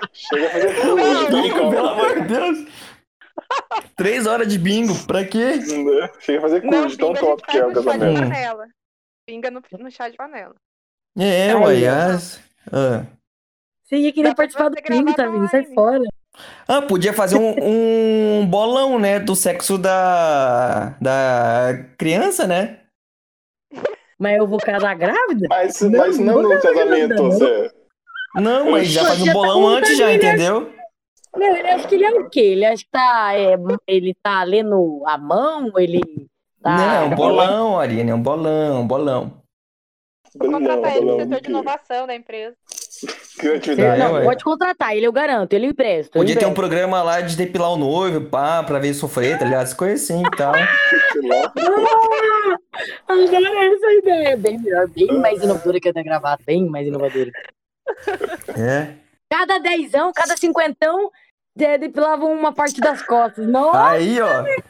Speaker 5: De.
Speaker 3: Chega a fazer tudo.
Speaker 4: Não,
Speaker 5: Bingo, pelo amor de Deus. Três horas de bingo, pra quê?
Speaker 3: Chega a fazer curso, tão
Speaker 4: a gente
Speaker 3: top que é o
Speaker 4: de
Speaker 3: casamento.
Speaker 4: Panela. Pinga no, no chá de panela.
Speaker 5: É,
Speaker 1: Aí,
Speaker 5: uai. as- Ah.
Speaker 1: Você ia querer participar do bingo, tá vindo? Sai fora.
Speaker 5: Ah, podia fazer um, um bolão, né? Do sexo da, da criança, né?
Speaker 1: Mas eu vou casar grávida?
Speaker 3: Mas,
Speaker 1: Não,
Speaker 3: mas não
Speaker 1: não
Speaker 3: no casamento, você.
Speaker 5: Não, mas já faz um
Speaker 1: tá
Speaker 5: bolão
Speaker 1: com
Speaker 5: antes já, entendeu?
Speaker 1: Não, ele acha que ele é o quê? Ele acha que tá, é, ele tá lendo a mão, ele tá...
Speaker 5: Não, é um bolão, Arina, é um bolão, um bolão.
Speaker 4: Vou contratar ele no setor de inovação da empresa.
Speaker 3: Criatividade.
Speaker 1: Não, pode contratar, ele eu garanto, ele empresta.
Speaker 5: Podia ter um programa lá de depilar o noivo, pá, pra ver sofrer, tá ligado? As coisas assim e tal.
Speaker 3: lá.
Speaker 1: Agora essa ideia é bem melhor, bem mais inovadora que a da gravata, bem mais inovadora.
Speaker 5: É.
Speaker 1: Cada dezão, cada cinquentão, depilavam uma parte das costas. Nossa,
Speaker 5: Aí, ó, que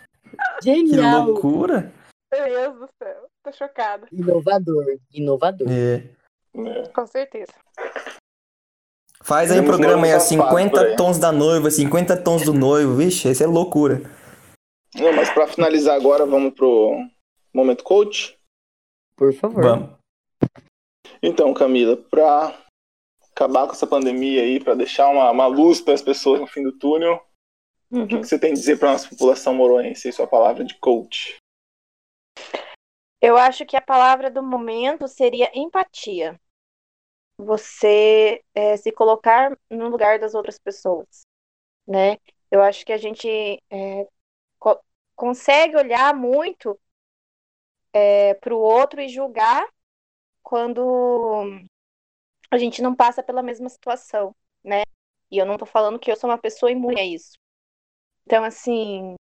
Speaker 1: genial!
Speaker 5: loucura.
Speaker 4: Meu Deus do céu. Tô chocada.
Speaker 1: Inovador, inovador.
Speaker 5: É.
Speaker 3: É.
Speaker 4: Com certeza.
Speaker 5: Faz aí
Speaker 3: Temos
Speaker 5: programa aí, ó,
Speaker 3: noivos safados por
Speaker 5: 50
Speaker 3: aí.
Speaker 5: tons da noiva, 50 tons do noivo, vixe, isso é loucura.
Speaker 3: Não, mas pra finalizar agora, vamos pro momento coach.
Speaker 1: Por favor.
Speaker 5: Vamos.
Speaker 3: Então, Camila, pra acabar com essa pandemia aí, pra deixar uma, uma luz para as pessoas no fim do túnel, o que,
Speaker 4: Uhum.
Speaker 3: que você tem a dizer pra nossa população moroense e sua palavra de coach?
Speaker 4: Eu acho que a palavra do momento seria empatia. Você é, se colocar no lugar das outras pessoas, né? Eu acho que a gente é, co- consegue olhar muito para o outro e julgar quando a gente não passa pela mesma situação, né? E eu não tô falando que eu sou uma pessoa imune a isso. Então, assim,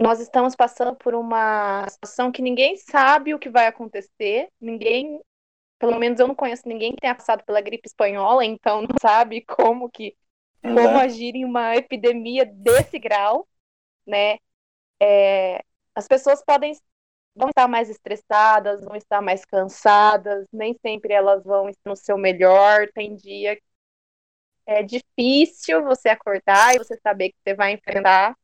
Speaker 4: nós estamos passando por uma situação que ninguém sabe o que vai acontecer, ninguém, pelo menos eu não conheço ninguém que tenha passado pela gripe espanhola, então não sabe como que como
Speaker 3: Né?
Speaker 4: agir em uma epidemia desse grau, né? É, as pessoas podem vão estar mais estressadas, vão estar mais cansadas, nem sempre elas vão estar no seu melhor. Tem dia que é difícil você acordar e você saber que você vai enfrentar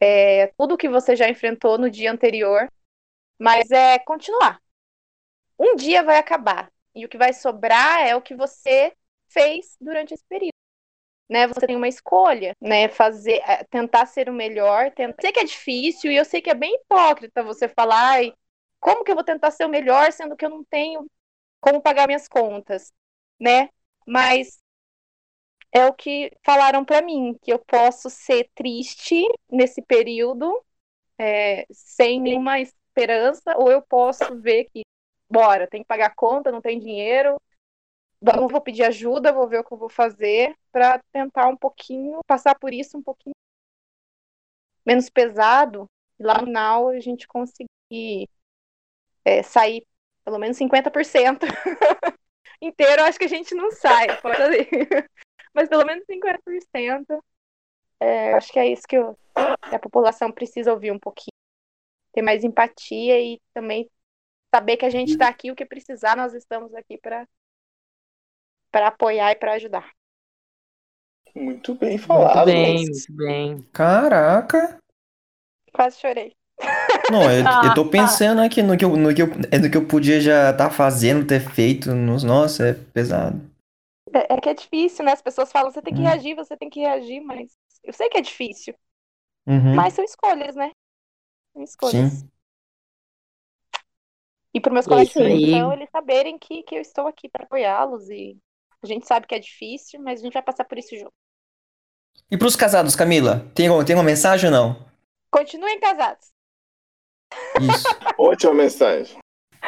Speaker 4: é, tudo que você já enfrentou no dia anterior, mas é continuar. Um dia vai acabar e o que vai sobrar é o que você fez durante esse período né? Você tem uma escolha, né? Fazer, é, tentar ser o melhor. Tentar... Sei que é difícil e eu sei que é bem hipócrita você falar, ai, como que eu vou tentar ser o melhor sendo que eu não tenho como pagar minhas contas, né? Mas é o que falaram para mim, que eu posso ser triste nesse período, é, sem nenhuma esperança, ou eu posso ver que, bora, tem que pagar conta, não tem dinheiro, Vamos, vou pedir ajuda, vou ver o que eu vou fazer para tentar um pouquinho, passar por isso um pouquinho menos pesado, e lá no final a gente conseguir é, sair pelo menos 50% inteiro, acho que a gente não sai, mas pelo menos 50%. É, acho que é isso que, eu, que a população precisa ouvir um pouquinho. Ter mais empatia e também saber que a gente está aqui, o que precisar, nós estamos aqui para para apoiar e para ajudar.
Speaker 3: Muito bem
Speaker 1: Muito
Speaker 3: falado.
Speaker 1: bem, muito bem.
Speaker 5: Caraca.
Speaker 4: Quase chorei.
Speaker 5: Não, eu, eu tô pensando aqui no que eu, no que eu, é no que eu podia já estar fazendo, ter feito. Nos, nossa, é pesado.
Speaker 4: É, é que é difícil, né? As pessoas falam, você tem que
Speaker 5: Hum.
Speaker 4: reagir, você tem que reagir, mas eu sei que é difícil.
Speaker 5: Uhum.
Speaker 4: Mas são escolhas, né? São escolhas.
Speaker 5: Sim.
Speaker 4: E para meus
Speaker 1: É
Speaker 4: colegas então, eles saberem que, que eu estou aqui para apoiá-los e a gente sabe que é difícil, mas a gente vai passar por isso junto.
Speaker 5: E pros casados, Camila, tem, tem uma mensagem ou não?
Speaker 4: Continuem casados.
Speaker 5: Isso.
Speaker 3: Ótima mensagem.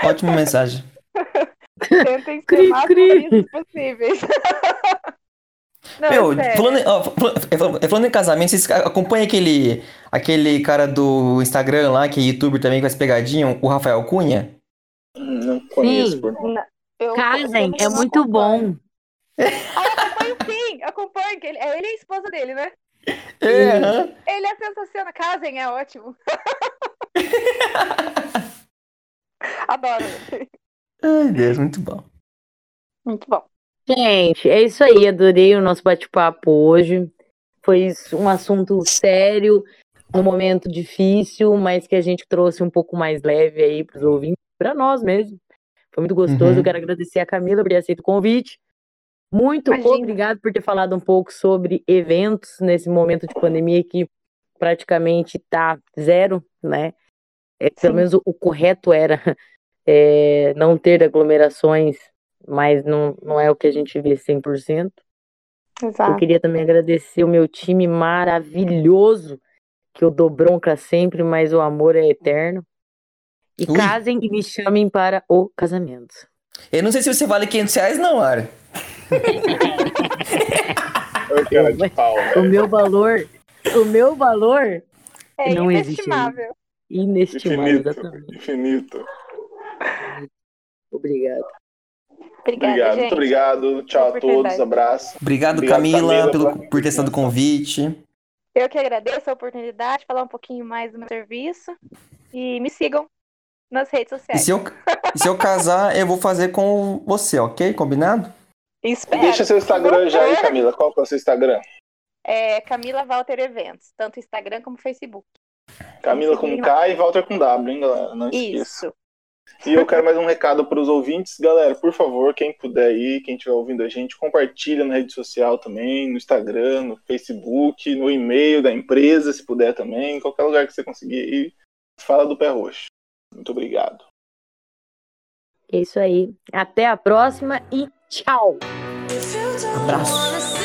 Speaker 5: Ótima mensagem.
Speaker 4: Tentem ser mais possíveis. Não,
Speaker 5: Meu,
Speaker 4: é
Speaker 5: falando, ó, falando, falando em casamento, vocês acompanham aquele, aquele cara do Instagram lá, que é youtuber também com as pegadinhas, o Rafael Cunha?
Speaker 3: Não conheço
Speaker 1: Sim.
Speaker 3: por.
Speaker 4: Não, eu-
Speaker 1: Casem,
Speaker 4: eu
Speaker 1: é muito
Speaker 4: acompanho.
Speaker 1: bom.
Speaker 4: Eu acompanho sim, acompanho. que Ele, é ele e a esposa dele, né?
Speaker 5: É, aham.
Speaker 4: Ele é sensacional. Casem, é ótimo. Adoro.
Speaker 5: Ai, Deus, muito bom.
Speaker 4: Muito bom.
Speaker 1: Gente, é isso aí. Adorei o nosso bate-papo hoje. Foi um assunto sério, num momento difícil, mas que a gente trouxe um pouco mais leve aí para os ouvintes, para nós mesmo. Foi muito gostoso.
Speaker 5: Uhum.
Speaker 1: Eu quero agradecer a Camila por ter aceito o convite. Muito
Speaker 4: Imagina.
Speaker 1: obrigado por ter falado um pouco sobre eventos nesse momento de pandemia que praticamente está zero, né? É, pelo menos o, o correto era é, não ter aglomerações, mas não, não é o que a gente vê 100%. Eu
Speaker 4: Exato.
Speaker 1: queria também agradecer o meu time maravilhoso, que eu dou bronca sempre, mas o amor é eterno. E
Speaker 5: Ui.
Speaker 1: casem e me chamem para o casamento.
Speaker 5: Eu não sei se você vale 500 reais, não, Ara.
Speaker 1: O meu valor, o meu valor
Speaker 4: É
Speaker 1: Não existe
Speaker 4: inestimável.
Speaker 1: inestimável,
Speaker 3: Infinito.
Speaker 1: exatamente.
Speaker 3: Infinito.
Speaker 1: Obrigado.
Speaker 4: Obrigada,
Speaker 3: Obrigado,
Speaker 4: gente.
Speaker 3: muito obrigado. Tchau a todos, abraço.
Speaker 5: Obrigado,
Speaker 3: Obrigado,
Speaker 5: Camila,
Speaker 3: Camila,
Speaker 5: pelo,
Speaker 3: pela
Speaker 5: por ter estado o convite.
Speaker 4: Eu que agradeço a oportunidade de falar um pouquinho mais do meu serviço. E me sigam nas redes
Speaker 5: E
Speaker 4: sociais.
Speaker 5: se eu, e se eu casar, eu vou fazer com você, ok? Combinado?
Speaker 4: Espero.
Speaker 3: Deixa seu Instagram já aí, Camila. Qual que é o seu Instagram?
Speaker 4: É Camila Walter Eventos, tanto Instagram como Facebook.
Speaker 3: Camila com K e Walter com W, hein, galera? Não esqueça.
Speaker 4: Isso.
Speaker 3: E eu quero mais um recado para os ouvintes. Galera, por favor, quem puder ir, quem estiver ouvindo a gente, compartilha na rede social também, no Instagram, no Facebook, no e-mail da empresa, se puder também, em qualquer lugar que você conseguir ir. Fala do Pé Roxo. Muito obrigado.
Speaker 1: É isso aí. Até a próxima e tchau!
Speaker 5: Abraço.